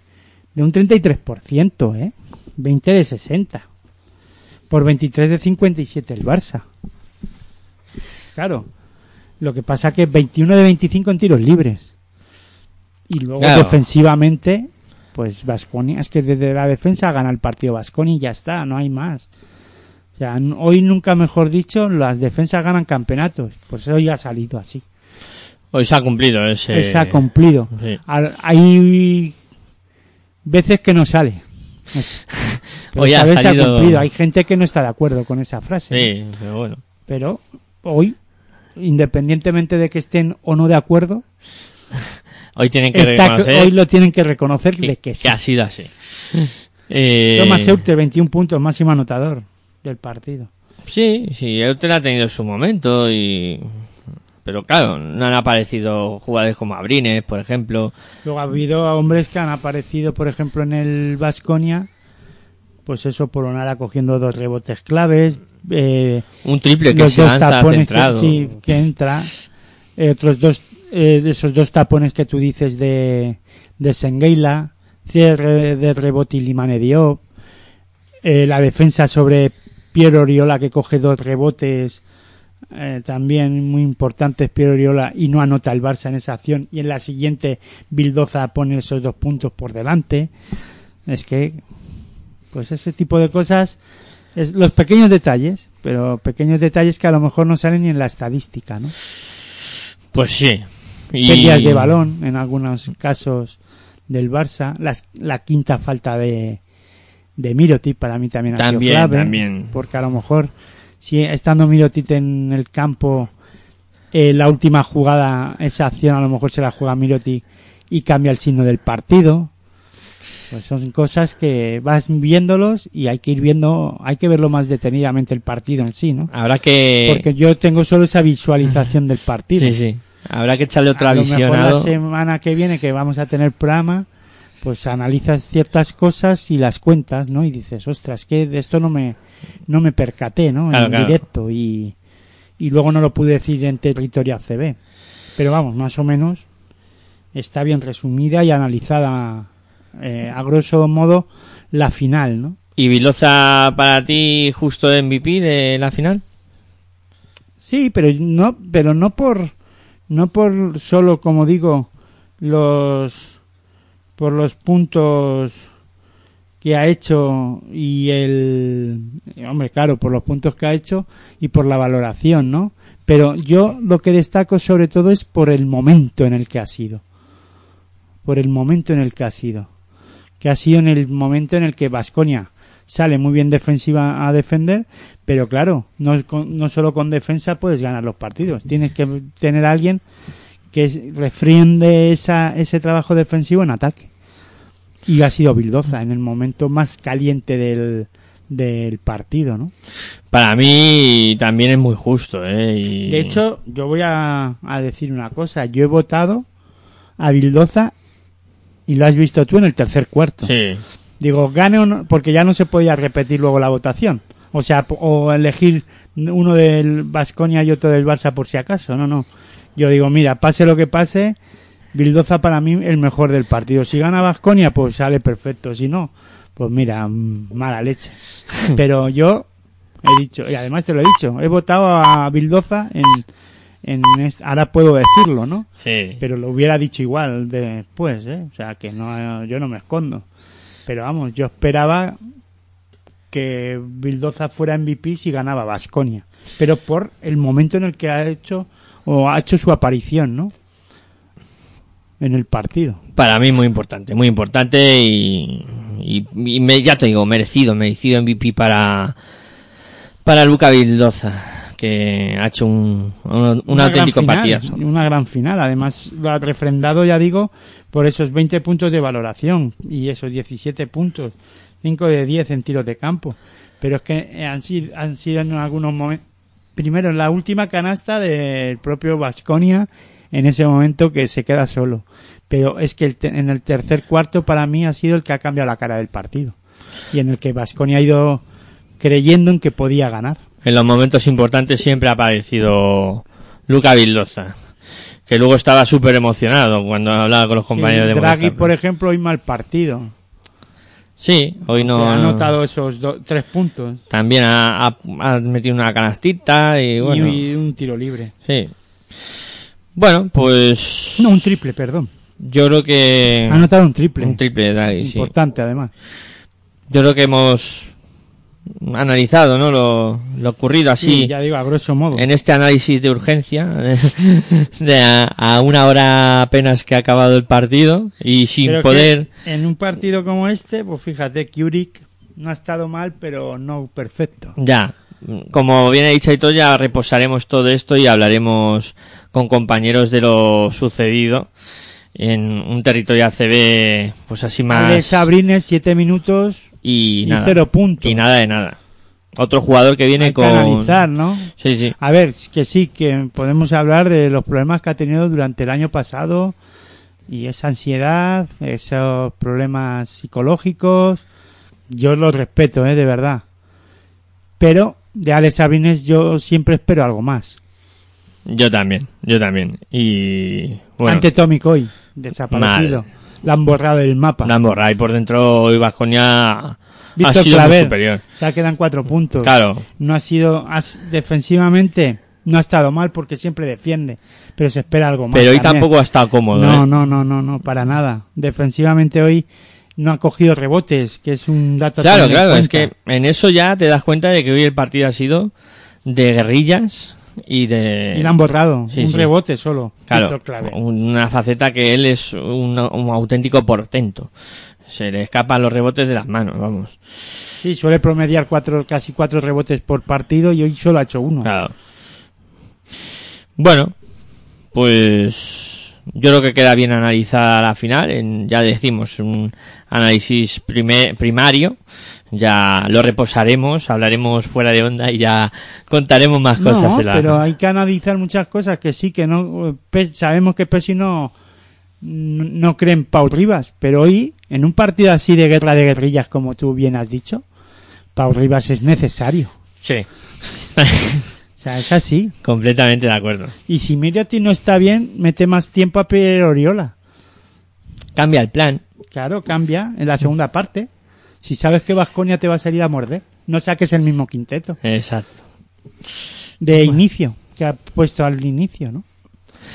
de un 33%, ¿eh? 20 de 60. Por 23 de 57 el Barça. Claro. Lo que pasa que 21 de 25 en tiros libres. Y luego Claro. defensivamente, pues Vasconia, es que desde la defensa gana el partido Vasconia y ya está, no hay más. O sea, hoy nunca mejor dicho, las defensas ganan campeonatos. Pues hoy ha salido así. Hoy se ha cumplido ese... Se ha cumplido. sí. Hay veces que no sale. [LAUGHS] Pero Hoy ha vez se ha salido- cumplido. Hay gente que no está de acuerdo con esa frase. Sí, pero bueno. Pero hoy, independientemente de que estén o no de acuerdo, [LAUGHS] Hoy tienen que está- reconocer hoy lo tienen que reconocer de que sí. que ha sido así. [LAUGHS] Eh, Thomas Euter, 21 puntos, máximo anotador del partido. Sí, sí, Eutel ha tenido su momento y... Pero claro, no han aparecido jugadores como Abrines, por ejemplo. Luego ha habido hombres que han aparecido, por ejemplo, en el Vasconia, pues eso, Polonara cogiendo dos rebotes claves, eh, Un triple que los se dos lanza tapones que, sí, que entra, eh, otros dos, eh, de esos dos tapones que tú dices de, de Sengeila, cierre de rebote y Limane Diop, eh, la defensa sobre Piero Oriola que coge dos rebotes, eh, también muy importantes Piero Oriola y no anota el Barça en esa acción y en la siguiente Bildoza pone esos dos puntos por delante. Es que, pues ese tipo de cosas, es los pequeños detalles, pero pequeños detalles que a lo mejor no salen ni en la estadística, ¿no? Pues sí. Y... Pérdidas de balón en algunos casos del Barça, las, la quinta falta de, de Mirotic para mí también ha También, sido clave, también. porque a lo mejor si estando Mirotic en el campo eh, la última jugada, esa acción a lo mejor se la juega Mirotic y cambia el signo del partido. Pues son cosas que vas viéndolos y hay que ir viendo, hay que verlo más detenidamente el partido en sí, ¿no? Habrá que... Porque yo tengo solo esa visualización del partido. Sí, sí. Habrá que echarle otra a lo mejor la semana que viene que vamos a tener programa, pues analizas ciertas cosas y las cuentas, ¿no? Y dices, ostras, que de esto no me, no me percaté, ¿no? Claro, en claro. directo y, y luego no lo pude decir en territorio ACB. Pero vamos, más o menos está bien resumida y analizada eh, a grosso modo la final, ¿no? ¿Y Viloza para ti justo de MVP de la final? Sí, pero no, pero no por, no por solo, como digo, los, por los puntos que ha hecho y el, hombre, claro, por los puntos que ha hecho y por la valoración, ¿no? Pero yo lo que destaco sobre todo es por el momento en el que ha sido. Por el momento en el que ha sido. Que ha sido en el momento en el que Vasconia sale muy bien defensiva a defender, pero claro, no, no solo con defensa puedes ganar los partidos. Tienes que tener a alguien que refriende esa, ese trabajo defensivo en ataque. Y ha sido Bildoza en el momento más caliente del, del partido, ¿no? Para mí también es muy justo, ¿eh? Y- De hecho, yo voy a, a decir una cosa. Yo he votado a Bildoza y lo has visto tú en el tercer cuarto. Sí. Digo, gane o no, porque ya no se podía repetir luego la votación. O sea, o elegir uno del Vasconia y otro del Barça por si acaso. No, no. Yo digo, mira, pase lo que pase, Bildoza para mí el mejor del partido. Si gana Vasconia, pues sale perfecto. Si no, pues mira, mm, mala leche. [LAUGHS] Pero yo he dicho, y además te lo he dicho, he votado a Bildoza en, en est- ahora puedo decirlo, ¿no? Sí. Pero lo hubiera dicho igual después, ¿eh? O sea, que no, yo no me escondo. Pero vamos, yo esperaba que Bildoza fuera MVP si ganaba Vasconia. Pero por el momento en el que ha hecho, o ha hecho su aparición, ¿no? En el partido. Para mí muy importante, muy importante y, y, me- ya te digo, merecido, merecido MVP para, para Luca Vildoza, que ha hecho un, un, un Una auténtico final, Una gran final. Además, lo ha refrendado, ya digo, por esos 20 puntos de valoración y esos 17 puntos. 5 de 10 en tiros de campo. Pero es que han sido, han sido en algunos momentos. Primero, en la última canasta del propio Vasconia, en ese momento que se queda solo. Pero es que el en el tercer cuarto, para mí, ha sido el que ha cambiado la cara del partido. Y en el que Vasconia ha ido creyendo en que podía ganar. En los momentos importantes siempre ha aparecido Luca Vildoza, que luego estaba súper emocionado cuando hablaba con los compañeros El de Draghi, por ejemplo, hoy mal partido. Sí, hoy no. Ha anotado esos do- tres puntos También ha, ha- ha metido una canastita y bueno. y, y un tiro libre. Sí. Bueno, pues. No, un triple, perdón. Yo creo que. Ha anotado un triple. Un triple Draghi, sí. Importante, además. Yo creo que hemos analizado, ¿no? Lo, lo ocurrido así. Sí, ya digo, a grosso modo. en este análisis de urgencia, [LAUGHS] de a, a una hora apenas que ha acabado el partido y sin Pero poder. En un partido como este, pues fíjate, Kurik no ha estado mal, pero no perfecto. Ya, como bien ha dicho Aitor, ya reposaremos todo esto y hablaremos con compañeros de lo sucedido en un territorio ACB, pues así más. Alex Sabrines, siete minutos y, y nada. cero puntos. Y nada de nada. Otro jugador que viene Hay que con. analizar, ¿no? Sí, sí. A ver, que sí, que podemos hablar de los problemas que ha tenido durante el año pasado y esa ansiedad, esos problemas psicológicos. Yo los respeto, ¿eh? De verdad. Pero de Alex Sabrines yo siempre espero algo más. Yo también, yo también. Y. Bueno, Ante Tommy Coy, desaparecido. Mal. La han borrado del mapa. Lambo Ray por dentro hoy Bajonia ha Víctor sido muy Claver, superior. se quedan cuatro puntos. Claro, No ha sido, has- defensivamente, no ha estado mal porque siempre defiende, pero se espera algo más. pero hoy también. tampoco ha estado cómodo. No, ¿eh? no, no, no, no, para nada. Defensivamente hoy no ha cogido rebotes, que es un dato. Claro, claro, es que en eso ya te das cuenta de que hoy el partido ha sido de guerrillas y de... Y le han borrado, Sí, un sí. rebote solo. Claro, una faceta que él es un, un auténtico portento. Se le escapan los rebotes de las manos, vamos. Sí, suele promediar cuatro, casi cuatro rebotes por partido y hoy solo ha hecho uno. Claro. Bueno, pues yo creo que queda bien analizada la final. En, ya decimos, un análisis prime- primario. Ya lo reposaremos, hablaremos fuera de onda y ya contaremos más cosas. No, la- pero hay que analizar muchas cosas que sí, que no. Sabemos que Pesi no, no cree en Pau Rivas, pero hoy, en un partido así de guerra de guerrillas, como tú bien has dicho, Pau Rivas es necesario. Sí, [LAUGHS] O sea, es así. completamente de acuerdo. Y si Miriati no está bien, mete más tiempo a Pierre Oriola. Cambia el plan. Claro, cambia en la segunda parte. Si sabes que Vasconia te va a salir a morder, no saques el mismo quinteto Exacto. de inicio que ha puesto al inicio, ¿no?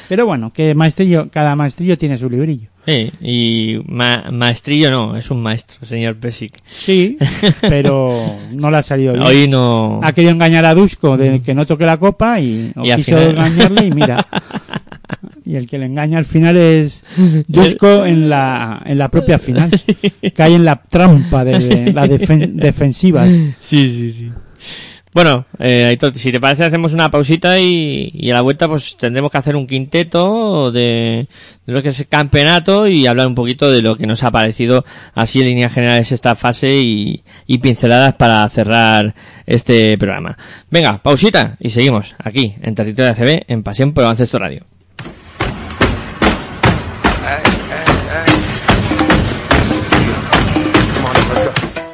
Pero bueno, que maestrillo, cada maestrillo tiene su librillo. Sí, y ma- maestrillo no, es un maestro, señor Pesic. Sí, [LAUGHS] pero no le ha salido bien. Hoy no... Ha querido engañar a Dusko de que no toque la copa y, quiso final- engañarle y mira. [LAUGHS] Y el que le engaña al final es [LAUGHS] Dusko en la, en la propia final. Cae en la trampa de las defen- defensivas. Sí, sí, sí. Bueno, eh, Aitor, si te parece hacemos una pausita y, y a la vuelta pues tendremos que hacer un quinteto de, de lo que es el campeonato y hablar un poquito de lo que nos ha parecido así en líneas generales esta fase y, y pinceladas para cerrar este programa. Venga, pausita y seguimos aquí en Territorio ACB en Pasión por Baloncesto Radio.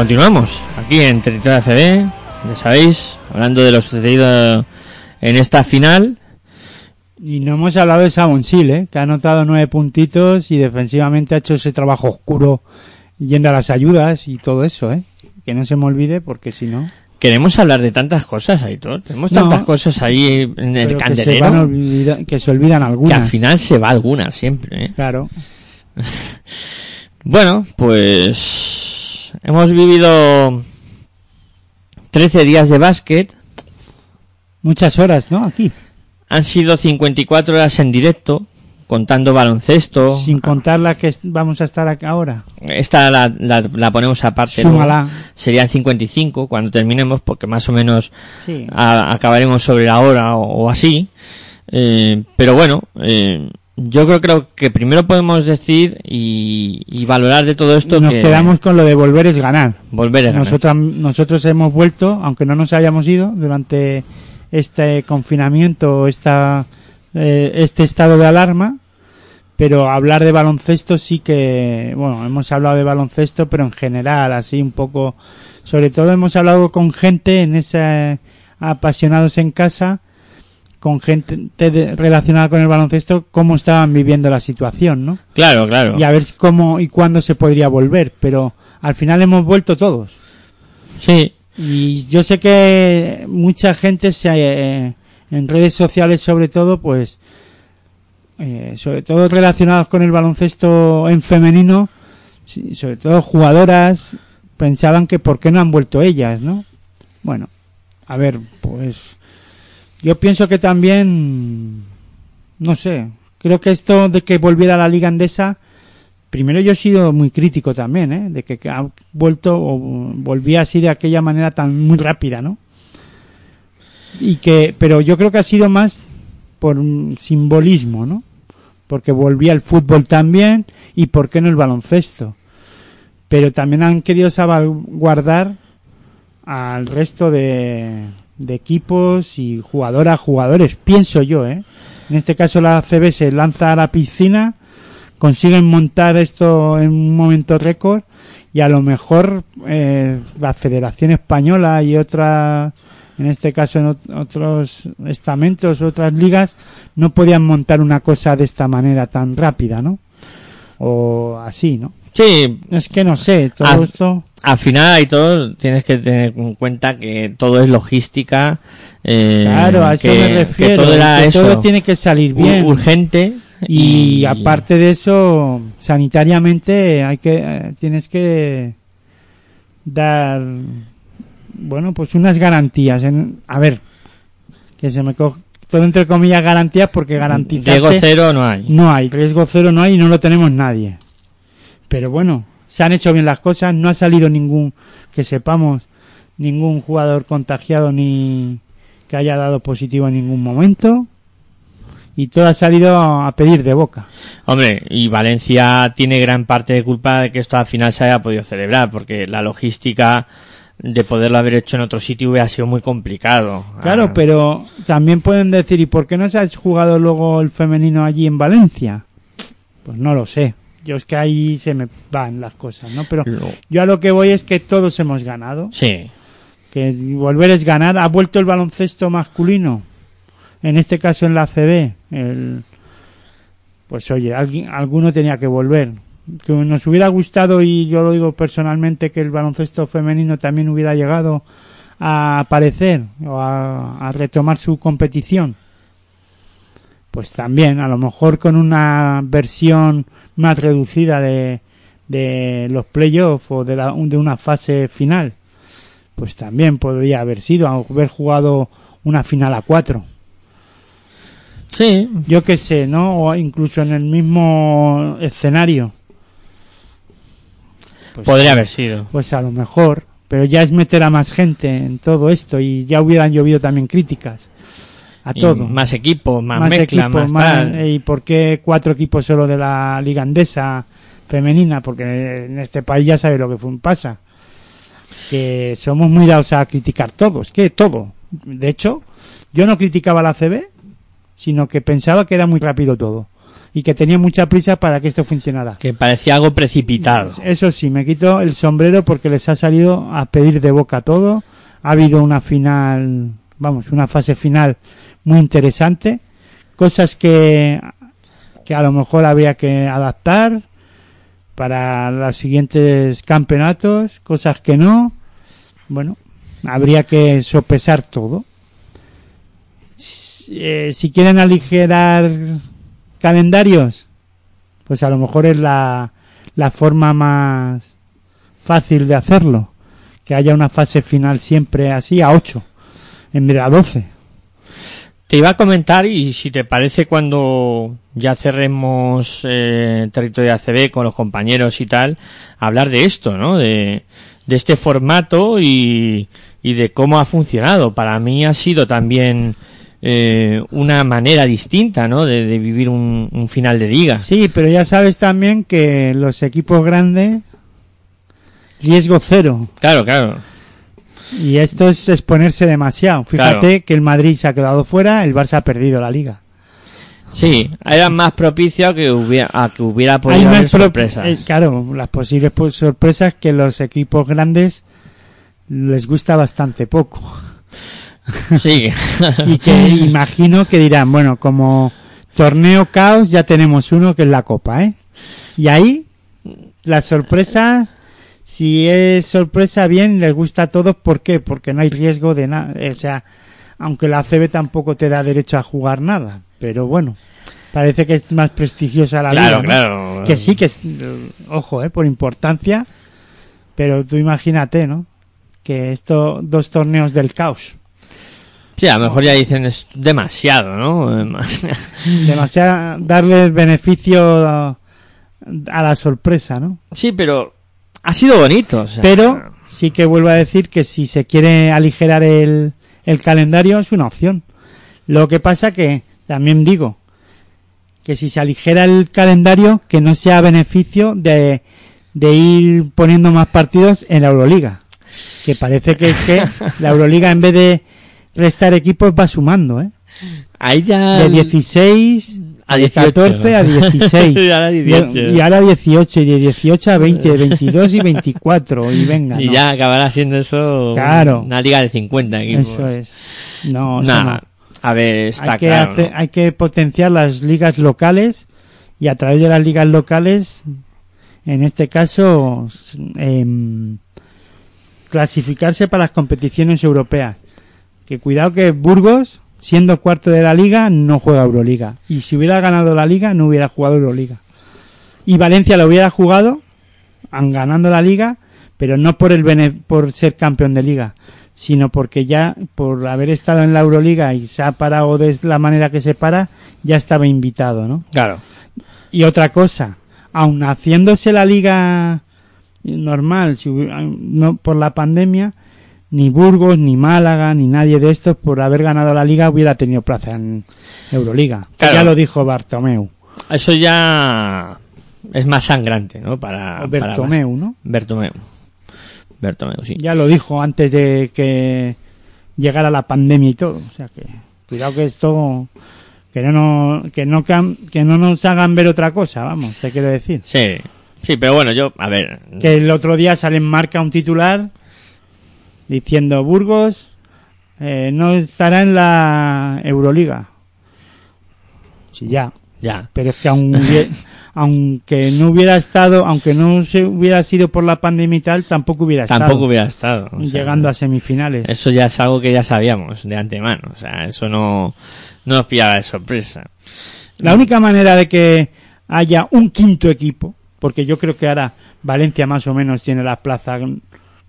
Continuamos aquí en Territorio ACB, ya sabéis, hablando de lo sucedido en esta final. Y no hemos hablado de Sabonsil, ¿eh? que ha anotado nueve puntitos y defensivamente ha hecho ese trabajo oscuro yendo a las ayudas y todo eso, ¿eh? Que no se me olvide porque si no... Queremos hablar de tantas cosas, Aitor. Tenemos No. tantas cosas ahí en el que se, van candelero que se olvidan que algunas. al final se va alguna siempre. ¿eh? Claro. [LAUGHS] Bueno, pues hemos vivido 13 días de básquet. Muchas horas, ¿no? Aquí. Han sido 54 horas en directo, contando baloncesto. Sin contar la que vamos a estar acá ahora. Esta la, la, la ponemos aparte. Súmala. luego. Serían 55 cuando terminemos, porque más o menos Sí. a- acabaremos sobre la hora o, o así. Eh, pero bueno, eh, yo creo, creo que primero podemos decir y, y valorar de todo esto Nos que quedamos con lo de volver es ganar. volver ganar. Nosotros hemos vuelto, aunque no nos hayamos ido durante este confinamiento, esta, eh, este estado de alarma, pero hablar de baloncesto sí que, bueno, hemos hablado de baloncesto, pero en general, así un poco, sobre todo hemos hablado con gente en ese apasionados en casa, con gente de- relacionada con el baloncesto, cómo estaban viviendo la situación, ¿no? Claro, claro. Y a ver cómo y cuándo se podría volver, pero al final hemos vuelto todos. Sí, Y yo sé que mucha gente se eh, en redes sociales sobre todo, pues eh, sobre todo relacionados con el baloncesto en femenino, sobre todo jugadoras pensaban que por qué no han vuelto ellas, ¿no? Bueno, a ver, pues yo pienso que también no sé, creo que esto de que volviera la liga andesa Primero yo he sido muy crítico también, ¿eh? De que que ha vuelto o volvía así de aquella manera tan muy rápida, ¿no? Y que, pero yo creo que ha sido más por un simbolismo, ¿no? Porque volvía el fútbol también y por qué no el baloncesto. Pero también han querido salvaguardar al resto de, de equipos y jugadoras, jugadores, pienso yo, ¿eh? En este caso la CB se lanza a la piscina consiguen montar esto en un momento récord y a lo mejor eh, la Federación Española y otras, en este caso en ot- otros estamentos, otras ligas, no podían montar una cosa de esta manera tan rápida, ¿no? O así, ¿no? sí. Es que no sé, todo Ah, esto... Al final y todo tienes que tener en cuenta que todo es logística. eh, Claro, a eso que, me que refiero. todo era que eso, todo tiene que salir bien. urgente Y, aparte de eso, sanitariamente hay que eh, tienes que dar bueno, pues unas garantías en a ver, que se me coge todo entre comillas garantías porque garantizar Riesgo cero no hay. no hay, riesgo cero no hay y no lo tenemos nadie. Pero bueno, se han hecho bien las cosas, no ha salido ningún que sepamos ningún jugador contagiado ni que haya dado positivo en ningún momento y todo ha salido a pedir de boca. Hombre, y Valencia tiene gran parte de culpa de que esto al final se haya podido celebrar, porque la logística de poderlo haber hecho en otro sitio hubiera sido muy complicado. Claro, Ah, pero también pueden decir, ¿y por qué no se ha jugado luego el femenino allí en Valencia? Pues no lo sé. Yo es que ahí se me van las cosas, ¿no? Pero yo a lo que voy es que todos hemos ganado. Sí, Que volver es ganar. ¿Ha vuelto el baloncesto masculino? en este caso en la CB, el, pues oye, alguien, alguno tenía que volver. Que nos hubiera gustado, y yo lo digo personalmente, que el baloncesto femenino también hubiera llegado a aparecer o a, a retomar su competición. Pues también, a lo mejor con una versión más reducida de, de los playoffs o de, la, de una fase final. Pues también podría haber sido, haber jugado una final a cuatro. Sí, Yo qué sé, ¿no? O incluso en el mismo escenario. Pues, podría haber sido. Pues a lo mejor, pero ya es meter a más gente en todo esto y ya hubieran llovido también críticas a Y todo. Más equipo, más, mezcla, equipos, más, tal. ¿Y por qué cuatro equipos solo de la Liga Andesa femenina? Porque en este país ya sabe lo que fue- pasa. Que somos muy dados a criticar todo, es que todo. De hecho, yo no criticaba la CB, sino que pensaba que era muy rápido todo. Y que tenía mucha prisa para que esto funcionara. Que parecía algo precipitado. Eso sí, me quito el sombrero porque les ha salido a pedir de boca todo. Ha habido una final, vamos, una fase final muy interesante. Cosas que, que a lo mejor habría que adaptar para los siguientes campeonatos, cosas que no. Bueno, habría que sopesar todo. Si, eh, quieren aligerar calendarios, pues a lo mejor es la, la forma más fácil de hacerlo. Que haya una fase final siempre así a 8 en vez de a 12. Te iba a comentar, y si te parece, cuando ya cerremos eh, territorio ACB con los compañeros y tal, hablar de esto, ¿no? De, de este formato y, y de cómo ha funcionado. Para mí ha sido también eh, una manera distinta, ¿no? De, de vivir un, un final de liga. Sí, pero ya sabes también que los equipos grandes, riesgo cero. Claro, claro. Y esto es exponerse demasiado. Fíjate Claro. que el Madrid se ha quedado fuera, el Barça ha perdido la liga. Sí, era más propicio a que hubiera, a que hubiera podido haber sorpresas. eh, claro, las posibles pues, sorpresas que los equipos grandes les gusta bastante poco. Sí. [LAUGHS] y que imagino que dirán, bueno, como torneo caos ya tenemos uno que es la Copa, ¿eh? Y ahí, la sorpresa, si es sorpresa bien, les gusta a todos, ¿por qué? Porque no hay riesgo de nada, o sea, aunque la ACB tampoco te da derecho a jugar nada, pero bueno, parece que es más prestigiosa la claro, liga, ¿no? claro. Que sí, que es, eh, ojo, eh, por importancia, pero tú imagínate, ¿no? Que estos dos torneos del caos. Sí, a lo mejor ya dicen es demasiado, ¿no? [LAUGHS] demasiado darle beneficio a la sorpresa, ¿no? Sí, pero ha sido bonito. o sea, Pero sí que vuelvo a decir que si se quiere aligerar el, el calendario es una opción. Lo que pasa que también digo que si se aligera el calendario que no sea beneficio de, de ir poniendo más partidos en la Euroliga. Que parece que es que la Euroliga en vez de restar equipos va sumando, ¿eh? ahí ya de 16 a de 18. 14 a 16 [LAUGHS] Y ahora 18. Y, y ahora 18 y de 18 a 20 de 22 y 24 y venga y no. ya acabará siendo eso Claro. una liga de 50 equipos. eso es no, Nah, no. a ver, está hay que claro. hay que potenciar las ligas locales y a través de las ligas locales en este caso em, clasificarse para las competiciones europeas que cuidado que Burgos siendo cuarto de la liga no juega Euroliga. Y si hubiera ganado la liga no hubiera jugado Euroliga. Y Valencia lo hubiera jugado ganando la liga pero no por el bene- por ser campeón de liga sino porque ya por haber estado en la Euroliga y se ha parado de la manera que se para ya estaba invitado no Claro. y otra cosa, aun haciéndose la liga normal, si no por la pandemia, ni Burgos, ni Málaga, ni nadie de estos por haber ganado la liga hubiera tenido plaza en Euroliga. Claro. Ya lo dijo Bartomeu. Eso ya es más sangrante, ¿no? Para, Bertomeu, ¿no? Bertomeu. Bertomeu, sí. Ya lo dijo antes de que llegara la pandemia y todo. O sea que, cuidado que esto, que no, que no, que no nos hagan ver otra cosa, vamos, te quiero decir. Sí. Sí, pero bueno, yo, a ver. que el otro día sale en marca un titular diciendo Burgos eh, no estará en la Euroliga. Sí, ya. Ya. Pero es que aun [LAUGHS] aunque no hubiera estado, aunque no se hubiera sido por la pandemia y tal, tampoco hubiera Tampoco estado hubiera estado. o sea, llegando a semifinales. Eso ya es algo que ya sabíamos de antemano. O sea, eso no, no nos pillaba de sorpresa. La única manera de que haya un quinto equipo, porque yo creo que ahora Valencia más o menos tiene la plaza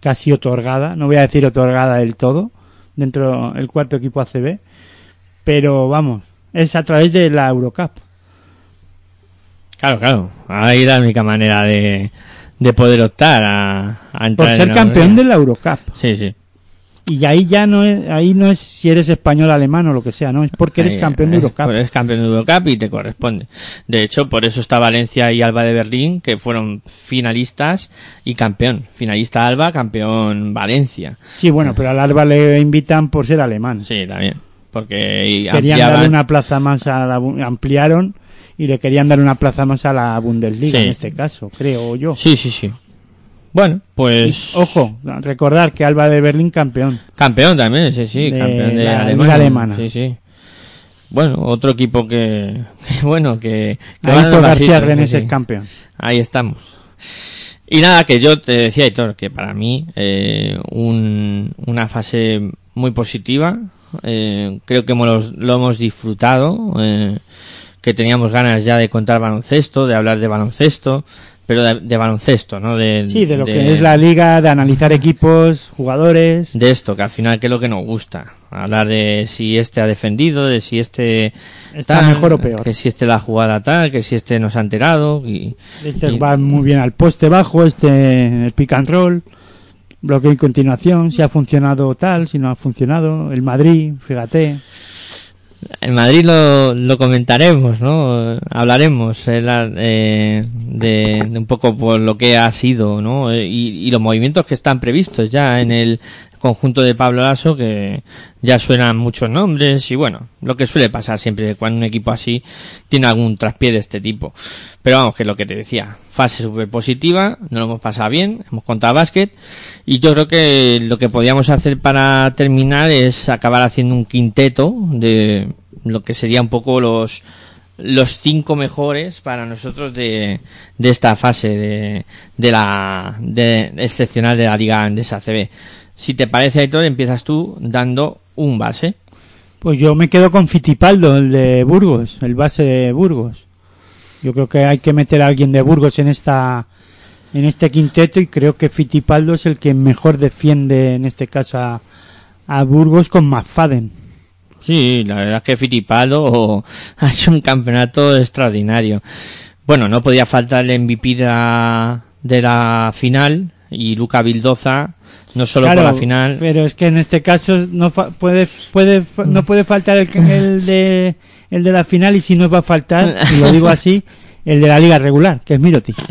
casi otorgada, no voy a decir otorgada del todo, dentro del cuarto equipo ACB, pero vamos, es a través de la Eurocup. Claro, claro. Ahí la única manera de, de poder optar a, a Por entrar ser en la campeón de la Eurocup. Sí, sí. Y ahí ya no es, ahí no es si eres español, alemán o lo que sea, no, es porque eres Ahí, campeón de eh, Eurocup. Eres campeón de Eurocup y te corresponde. De hecho, por eso está Valencia y Alba de Berlín, que fueron finalistas y campeón. Finalista Alba, campeón Valencia. Sí, bueno, pero al Alba le invitan por ser alemán. Sí, también. Porque Querían darle ampliaban- una plaza más a la, Bu- ampliaron y le querían dar una plaza más a la Bundesliga Sí. en este caso, creo yo. Sí, sí, sí. Bueno, pues... Ojo, recordar que Alba de Berlín campeón. Campeón también, sí, sí, De campeón de la Alemania. Liga Alemana. Sí, sí. Bueno, otro equipo que, que bueno, que... que García Renes sí, es sí. campeón. Ahí estamos. Y nada, que yo te decía, Héctor, que para mí eh, un- una fase muy positiva. eh, creo que hemos- lo hemos disfrutado. eh, que teníamos ganas ya de contar baloncesto, de hablar de baloncesto, pero de, de baloncesto, ¿no? De, Sí, de lo que es la liga, de analizar equipos, jugadores. de esto, que al final que es lo que nos gusta. Hablar de si este ha defendido, de si este Está mejor o peor. Que si este la jugada tal, que si este nos ha enterado. Y, Este y- va muy bien al poste bajo, este el pick and roll, bloqueo y continuación, si ha funcionado tal, si no ha funcionado. El Madrid, fíjate. En Madrid lo, lo comentaremos, ¿no? Hablaremos eh, eh, de, un poco por lo que ha sido, ¿no? Eh, y los movimientos que están previstos ya en el conjunto de Pablo Lasso, que ya suenan muchos nombres y bueno, lo que suele pasar siempre cuando un equipo así tiene algún traspié de este tipo. Pero vamos, que lo que te decía, fase súper positiva, no lo hemos pasado bien, hemos contado básquet y yo creo que lo que podíamos hacer para terminar es acabar haciendo un quinteto de lo que sería un poco los los cinco mejores para nosotros de, de esta fase de, de la de excepcional de la liga andesa CB. Si te parece, Héctor, empiezas tú dando un base. Pues yo me quedo con Fitipaldo, el de Burgos, el base de Burgos. Yo creo que hay que meter a alguien de Burgos en esta en este quinteto y creo que Fitipaldo es el que mejor defiende en este caso a, a Burgos con McFadden. Sí, la verdad es que Fittipaldo [LAUGHS] ha hecho un campeonato extraordinario. Bueno, no podía faltar el MVP de la, de la final y Luca Vildoza, no solo Claro, por la final. pero es que en este caso no fa- puede no puede faltar el, el de el de la final y si no va a faltar, y lo digo así, [LAUGHS] el de la liga regular, que es Miroti. [LAUGHS]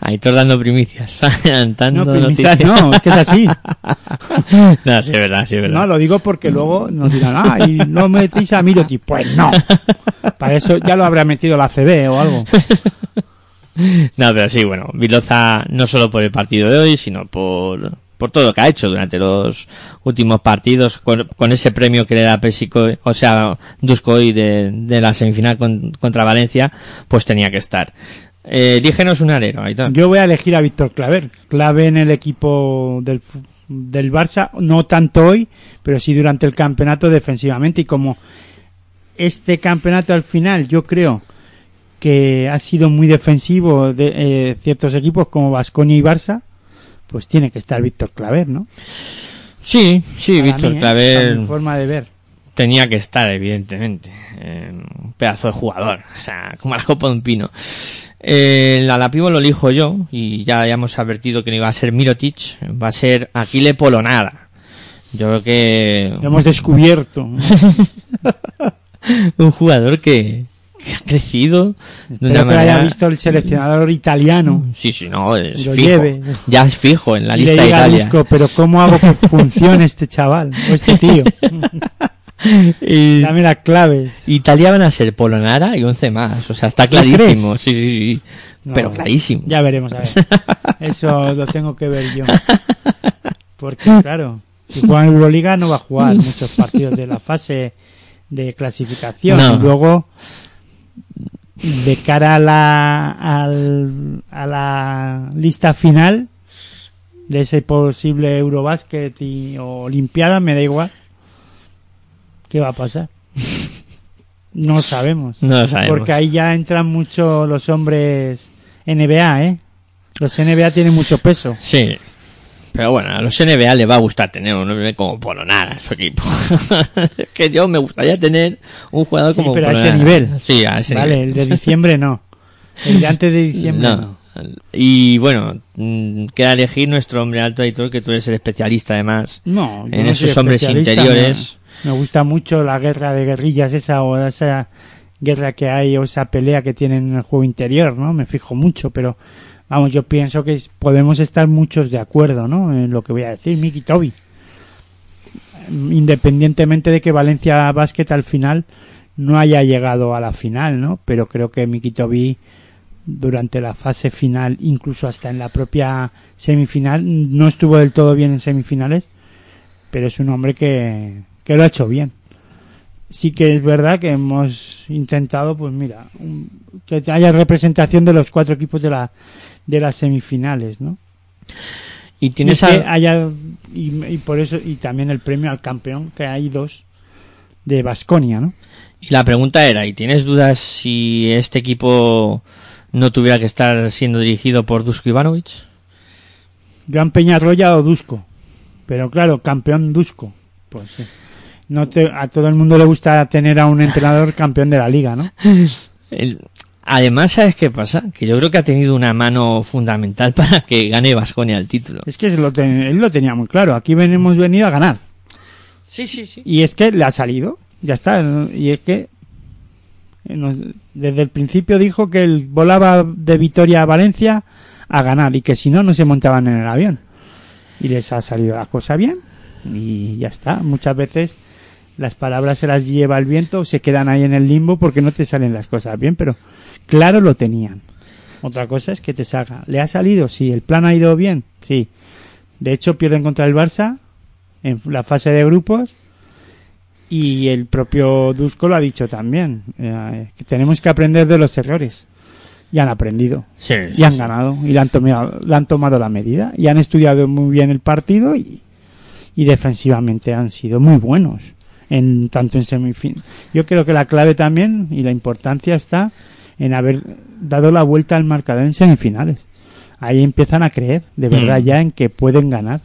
Ahí todos dando primicias, [LAUGHS] adelantando No, primicias noticias. no, es que es así. no, sí es verdad, sí es verdad. No, lo digo porque luego nos dirán, ah, y no metís a Miroti. Pues no. Para eso ya lo habrá metido la CB o algo. [LAUGHS] No, pero sí, bueno, Viloza no solo por el partido de hoy, sino por, por todo lo que ha hecho durante los últimos partidos, con, con ese premio que le da Pesico, o sea, Duskoy de, de la semifinal con- contra Valencia, pues tenía que estar. Eh, un alero. Yo voy a elegir a Víctor Claver. Clave en el equipo del, del Barça, no tanto hoy, pero sí durante el campeonato defensivamente. Y como este campeonato al final, yo creo que ha sido muy defensivo de eh, ciertos equipos como Vasconia y Barça, pues tiene que estar Víctor Claver, ¿no? Sí, sí, Para Víctor mí, ¿eh? Claver mi forma de ver. tenía que estar, evidentemente. Eh, un pedazo de jugador, o sea, como la copa de un pino. Eh, la Lapivo lo elijo yo, y ya habíamos advertido que no iba a ser Mirotic, va a ser Aquile Polonara. Yo creo que Lo hemos descubierto. [LAUGHS] un jugador que, que ha crecido de Espero que lo haya visto el seleccionador italiano. Sí, sí, no, es lo fijo. lleve. Ya es fijo en la y le lista de diga a Italia. Pero ¿cómo hago que funcione este chaval? O este tío. [LAUGHS] Y- Dame las claves. Italia van a ser Polonara y 11 más. O sea, está clarísimo. Sí, sí, sí. No, Pero clarísimo. Ya veremos, a ver. [LAUGHS] Eso lo tengo que ver yo. Porque, [LAUGHS] claro, si juega en Euroliga no va a jugar muchos partidos de la fase de clasificación. No. Y luego, de cara a la, al- a la lista final de ese posible Eurobásquet y, o Olimpiada, me da igual. ¿Qué va a pasar? [LAUGHS] No sabemos. No lo sabemos. Porque ahí ya entran mucho los hombres NBA, ¿eh? Los NBA tienen mucho peso. Sí. Pero bueno, a los NBA les va a gustar tener un hombre como Polonara en su equipo. Es [LAUGHS] que yo me gustaría tener un jugador Sí, como pero a ese nivel. Sí, a ese Vale, nivel. el de diciembre no. El de antes de [LAUGHS] diciembre no. No. Y bueno, mm, queda elegir nuestro hombre alto editor, que tú eres el especialista además. No, En no esos hombres interiores. Me, me gusta mucho la guerra de guerrillas esa o esa guerra que hay o esa pelea que tienen en el juego interior, ¿no? Me fijo mucho, pero vamos, yo pienso que podemos estar muchos de acuerdo, ¿no? En lo que voy a decir, Miki Toby. Independientemente de que Valencia Basket al final no haya llegado a la final, ¿no? Pero creo que Miki Toby durante la fase final, incluso hasta en la propia semifinal, no estuvo del todo bien en semifinales, pero es un hombre que, que lo ha hecho bien. Sí que es verdad que hemos intentado, pues mira, un- que haya representación de los cuatro equipos de la de las semifinales, ¿no? Y Y tienes que al- haya y, y por eso y también el premio al campeón que hay dos de Basconia, ¿no? Y la pregunta era, ¿y tienes dudas si este equipo no tuviera que estar siendo dirigido por Dusko Ivanovic? Gran Peñarroya o Dusko. Pero claro, campeón Dusko. Pues sí. no te, a todo el mundo le gusta tener a un entrenador campeón de la liga, ¿no? [LAUGHS] El- Además, ¿sabes qué pasa? Que yo creo que ha tenido una mano fundamental [LAUGHS] para que gane Vasconia el título. Es que lo ten- él lo tenía muy claro. Aquí ven- hemos venido a ganar. Sí, sí, sí. Y es que le ha salido. Ya está. Y es que eh, nos- desde el principio dijo que él volaba de Vitoria a Valencia a ganar y que si no, no se montaban en el avión. Y les ha salido la cosa bien. Y ya está. Muchas veces las palabras se las lleva el viento, se quedan ahí en el limbo porque no te salen las cosas bien, pero claro lo tenían. Otra cosa es que te salga. ¿Le ha salido? Sí. ¿El plan ha ido bien? Sí. De hecho, pierden contra el Barça en la fase de grupos y el propio Dusko lo ha dicho también. eh, que tenemos que aprender de los errores. Y han aprendido. Sí, Y han ganado. Y le han, tomado, le han tomado la medida. Y han estudiado muy bien el partido y, y defensivamente han sido muy buenos. En, tanto en semifin. Yo creo que la clave también y la importancia está en haber dado la vuelta al marcador en semifinales. Ahí empiezan a creer, de verdad, Mm. ya en que pueden ganar.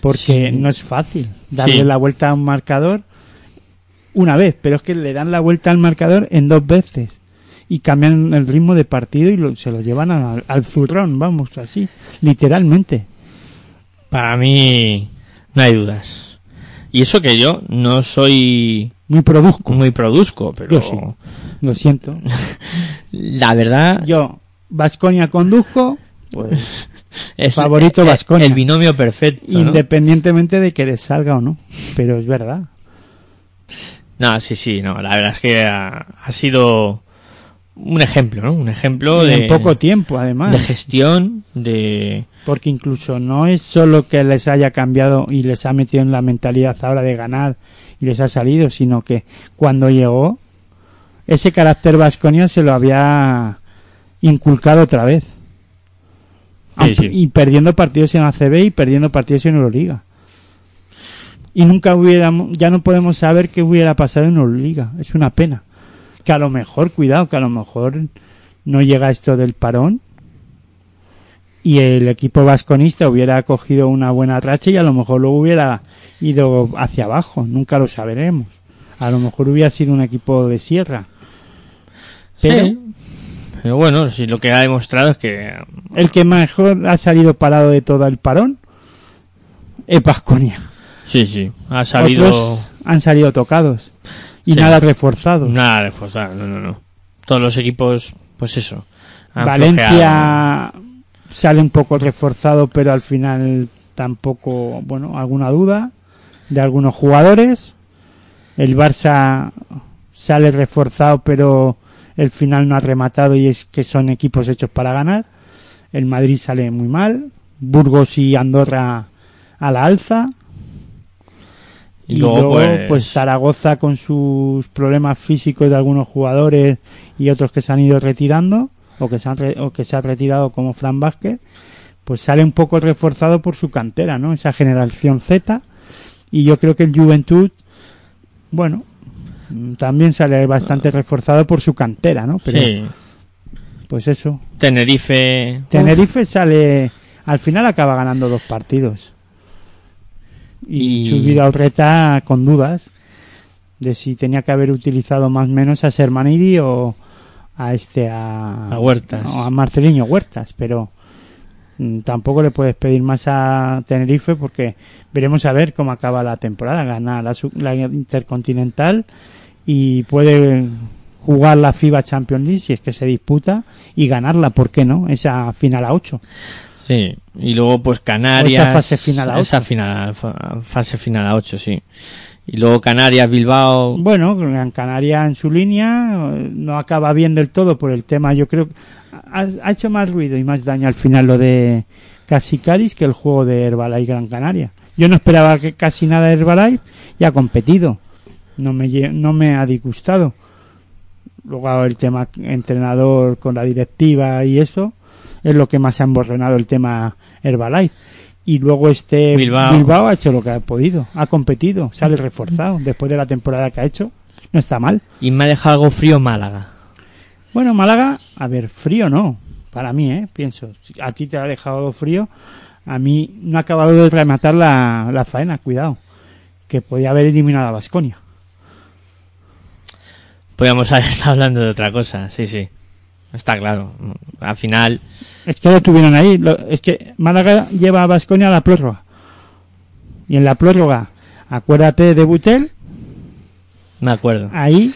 Porque Sí. no es fácil darle Sí. la vuelta a un marcador una vez, pero es que le dan la vuelta al marcador en dos veces y cambian el ritmo de partido y lo- se lo llevan a- al zurrón, vamos, así, literalmente. Para mí no hay dudas. Y eso que yo no soy Muy produzco, muy produzco, pero Yo sí. lo siento. [LAUGHS] la verdad Yo, Vasconia conduzco, pues [LAUGHS] es favorito el- Baskonia. El binomio perfecto. ¿no? independientemente de que les salga o no, pero es verdad. No, sí, sí, no. La verdad es que ha, ha sido un ejemplo, ¿no? Un ejemplo de, en poco tiempo, además. de gestión, de... Porque incluso no es solo que les haya cambiado y les ha metido en la mentalidad ahora de ganar y les ha salido, sino que cuando llegó, ese carácter vasconia se lo había inculcado otra vez. Sí. Y perdiendo partidos en ACB y perdiendo partidos en Euroliga. Y nunca hubiéramos, ya no podemos saber qué hubiera pasado en Euroliga. Es una pena. Que a lo mejor, cuidado, que a lo mejor no llega esto del parón y el equipo vasconista hubiera cogido una buena racha y a lo mejor luego hubiera ido hacia abajo, nunca lo sabremos. A lo mejor hubiera sido un equipo de sierra. Pero Sí. Pero bueno, sí, lo que ha demostrado es que... el que mejor ha salido parado de todo el parón es Vasconia. Sí, sí. Ha salido... Otros han salido tocados y Sí. nada reforzados. Nada reforzado, no, no, no. Todos los equipos, pues eso. flojeado. Sale un poco reforzado, pero al final tampoco, bueno, alguna duda de algunos jugadores. El Barça sale reforzado, pero el final no ha rematado y es que son equipos hechos para ganar. El Madrid sale muy mal. Burgos y Andorra a la alza. Y, luego, pues... Zaragoza con sus problemas físicos de algunos jugadores y otros que se han ido retirando o que se han re- o que se ha retirado como Fran Vázquez, pues sale un poco reforzado por su cantera, ¿no? Esa generación Z y yo creo que el Juventud, bueno, también sale bastante reforzado por su cantera, ¿no? Pero sí. pues eso. Tenerife. Tenerife sale, al final acaba ganando dos partidos. Y, Y- Chus Urreta con dudas de si tenía que haber utilizado más o menos a Sermanidi o a este a, A Huertas. a Marceliño Huertas, pero mm, tampoco le puedes pedir más a Tenerife porque veremos a ver cómo acaba la temporada, gana la, la Intercontinental y puede jugar la FIBA Champions League si es que se disputa y ganarla, ¿por qué no? Esa final a 8. Sí, y luego pues Canarias. O esa fase final a Esa ocho. final, fa- fase final a 8, sí. Y luego Canarias, Bilbao. Bueno, Gran Canaria en su línea eh, no acaba bien del todo por el tema, yo creo que ha, hecho más ruido y más daño al final lo de Casicaris que el juego de Herbalife Gran Canaria. Yo no esperaba que casi nada de Herbalife y ha competido. No me, no me ha disgustado. Luego el tema entrenador con la directiva y eso es lo que más ha emborronado el tema Herbalife. Y luego este Bilbao. ha hecho lo que ha podido, ha competido, sale reforzado después de la temporada que ha hecho. No está mal. Y me ha dejado algo frío Málaga. Bueno, Málaga, a ver, frío no, para mí, ¿eh? Pienso, a ti te ha dejado frío, a mí no ha acabado de rematar la, la faena, cuidado, que podía haber eliminado a Basconia. Podríamos haber estado hablando de otra cosa, sí, sí. Está claro. Al final, Es que lo tuvieron ahí, lo- es que Málaga lleva a Basconia a la prórroga. Y en la prórroga, acuérdate de Butel, me acuerdo. ahí,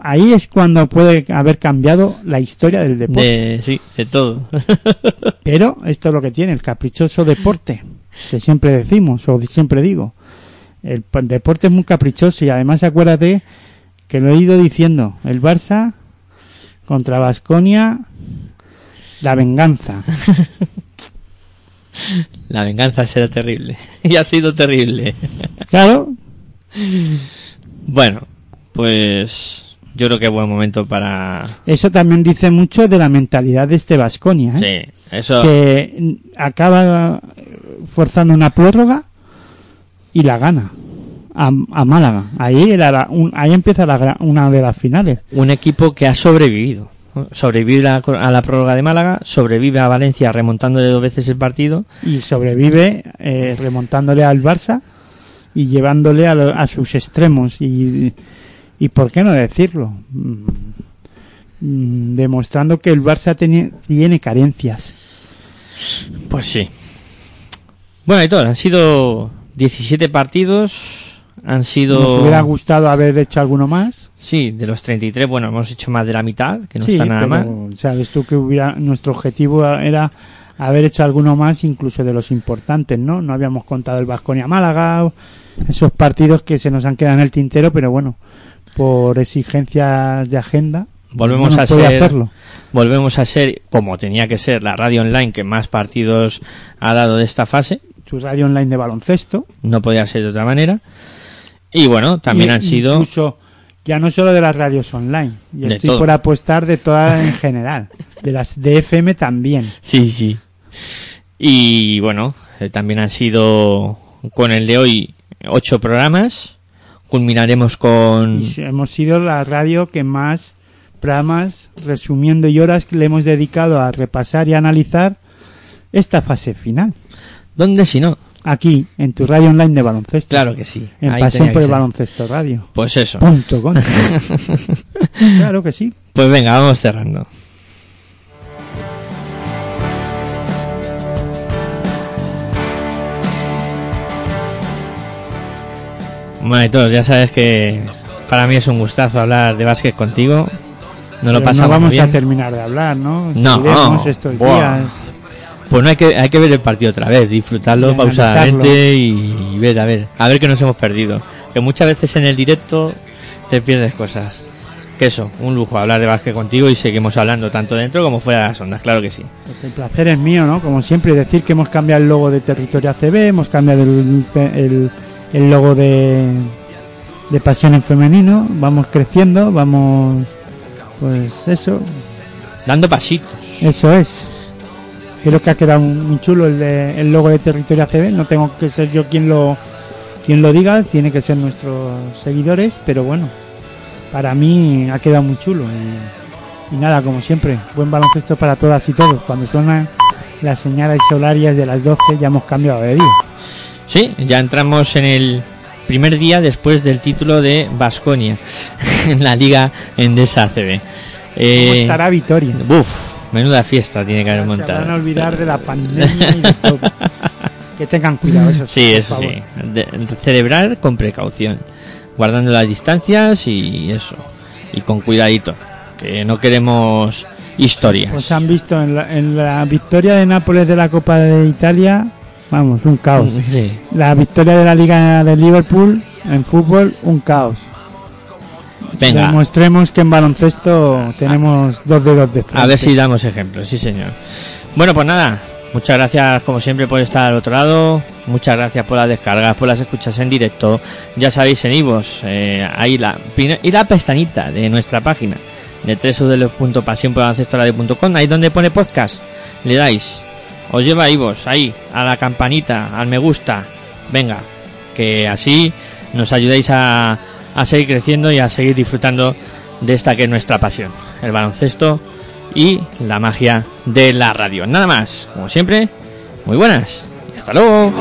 ahí es cuando puede haber cambiado la historia del deporte. De, sí, de todo. [LAUGHS] Pero esto es lo que tiene, el caprichoso deporte, que siempre decimos, o siempre digo. El p- deporte es muy caprichoso y además acuérdate que lo he ido diciendo, el Barça contra Basconia, la venganza. [LAUGHS] La venganza será terrible. [LAUGHS] y ha sido terrible. [LAUGHS] Claro, Bueno, pues yo creo que es buen momento para... eso también dice mucho de la mentalidad de este Basconia, ¿eh? Sí, eso... que acaba forzando una prórroga y la gana a, a Málaga. Ahí, era la- un- ahí empieza la una de las finales. un equipo que ha sobrevivido. Sobrevive a la, a la prórroga de Málaga, sobrevive a Valencia remontándole dos veces el partido. y sobrevive eh, remontándole al Barça y llevándole a, lo- a sus extremos y, y por qué no decirlo Mm, demostrando que el Barça tiene, tiene carencias Pues sí. Bueno, y todo, han sido 17 partidos, han sido... nos hubiera gustado haber hecho alguno más Sí, de los 33, bueno, hemos hecho más de la mitad, que no sí está nada mal. pero sabes tú que hubiera nuestro objetivo era haber hecho alguno más incluso de los importantes no no habíamos contado el Vasconia Málaga esos partidos que se nos han quedado en el tintero pero bueno por exigencias de agenda Volvemos no a puede ser, hacerlo. volvemos a ser, como tenía que ser, la radio online que más partidos ha dado de esta fase. tu radio online de baloncesto No podía ser de otra manera. Y bueno, también Y- han sido... incluso ya no solo de las radios online yo De estoy todo. por apostar de todas en general de las de FM también Sí, sí. Y bueno, eh, también han sido con el de hoy ocho programas. Culminaremos con... y hemos sido la radio que más programas resumiendo y horas que le hemos dedicado a repasar y analizar esta fase final ¿Dónde si no? Aquí en tu radio online de baloncesto Claro que sí. en Ahí pasión por el ser. baloncesto radio Pues eso. punto com. [LAUGHS] claro que sí Pues venga, vamos cerrando. Bueno, y todos, ya sabes que para mí es un gustazo hablar de básquet contigo. Nos lo pasamos no vamos bien. a terminar de hablar no No. Estos días Pues no hay que, hay que ver el partido otra vez, disfrutarlo Y pausadamente y, y ver, a ver, a ver que nos hemos perdido. Que muchas veces en el directo te pierdes cosas. Que eso, un lujo hablar de básquet contigo y seguimos hablando tanto dentro como fuera de las ondas, claro que sí. Pues el placer es mío, ¿no? Como siempre, decir que hemos cambiado el logo de Territorio ACB, hemos cambiado el, el, el logo de, de Pasión en Femenino. Vamos creciendo, vamos, pues eso, Dando pasitos. eso es. Creo que ha quedado muy chulo el, de- el logo de Territorio ACB. No tengo que ser yo quien lo, quien lo diga, tiene que ser nuestros seguidores, pero bueno, para mí ha quedado muy chulo. Y, y nada, como siempre, buen baloncesto para todas y todos. Cuando suenan las señales horarias de las 12 ya hemos cambiado de día. Sí, ya entramos en el primer día después del título de Basconia [LAUGHS] en la Liga Endesa ACB. ¿Cómo Eh, estará Vitoria? Buf, menuda fiesta tiene que haber Se montado. van a olvidar de la [LAUGHS] pandemia y de todo. Que tengan cuidado, eso Sí, por eso favor. sí. De celebrar con precaución, guardando las distancias y eso. Y con cuidadito, que no queremos historias. Pues han visto en la, en la victoria de Nápoles de la Copa de Italia, vamos, un caos. Sí. La victoria de la Liga de Liverpool en fútbol, un caos. Venga, Demostremos que en baloncesto tenemos dos dedos de frente. a ver si damos ejemplos, sí señor. Bueno, pues nada, muchas gracias como siempre por estar al otro lado, muchas gracias por las descargas, por las escuchas en directo. Ya sabéis en Ivos, eh, ahí la, y la pestañita de nuestra página de www.pasionporbaloncestoradio.com, ahí donde pone podcast, le dais, os lleva a Ivos, ahí, a la campanita, al me gusta, venga, que así nos ayudáis a, a seguir creciendo y a seguir disfrutando de esta que es nuestra pasión, el baloncesto y la magia de la radio. Nada más, como siempre, muy buenas y hasta luego.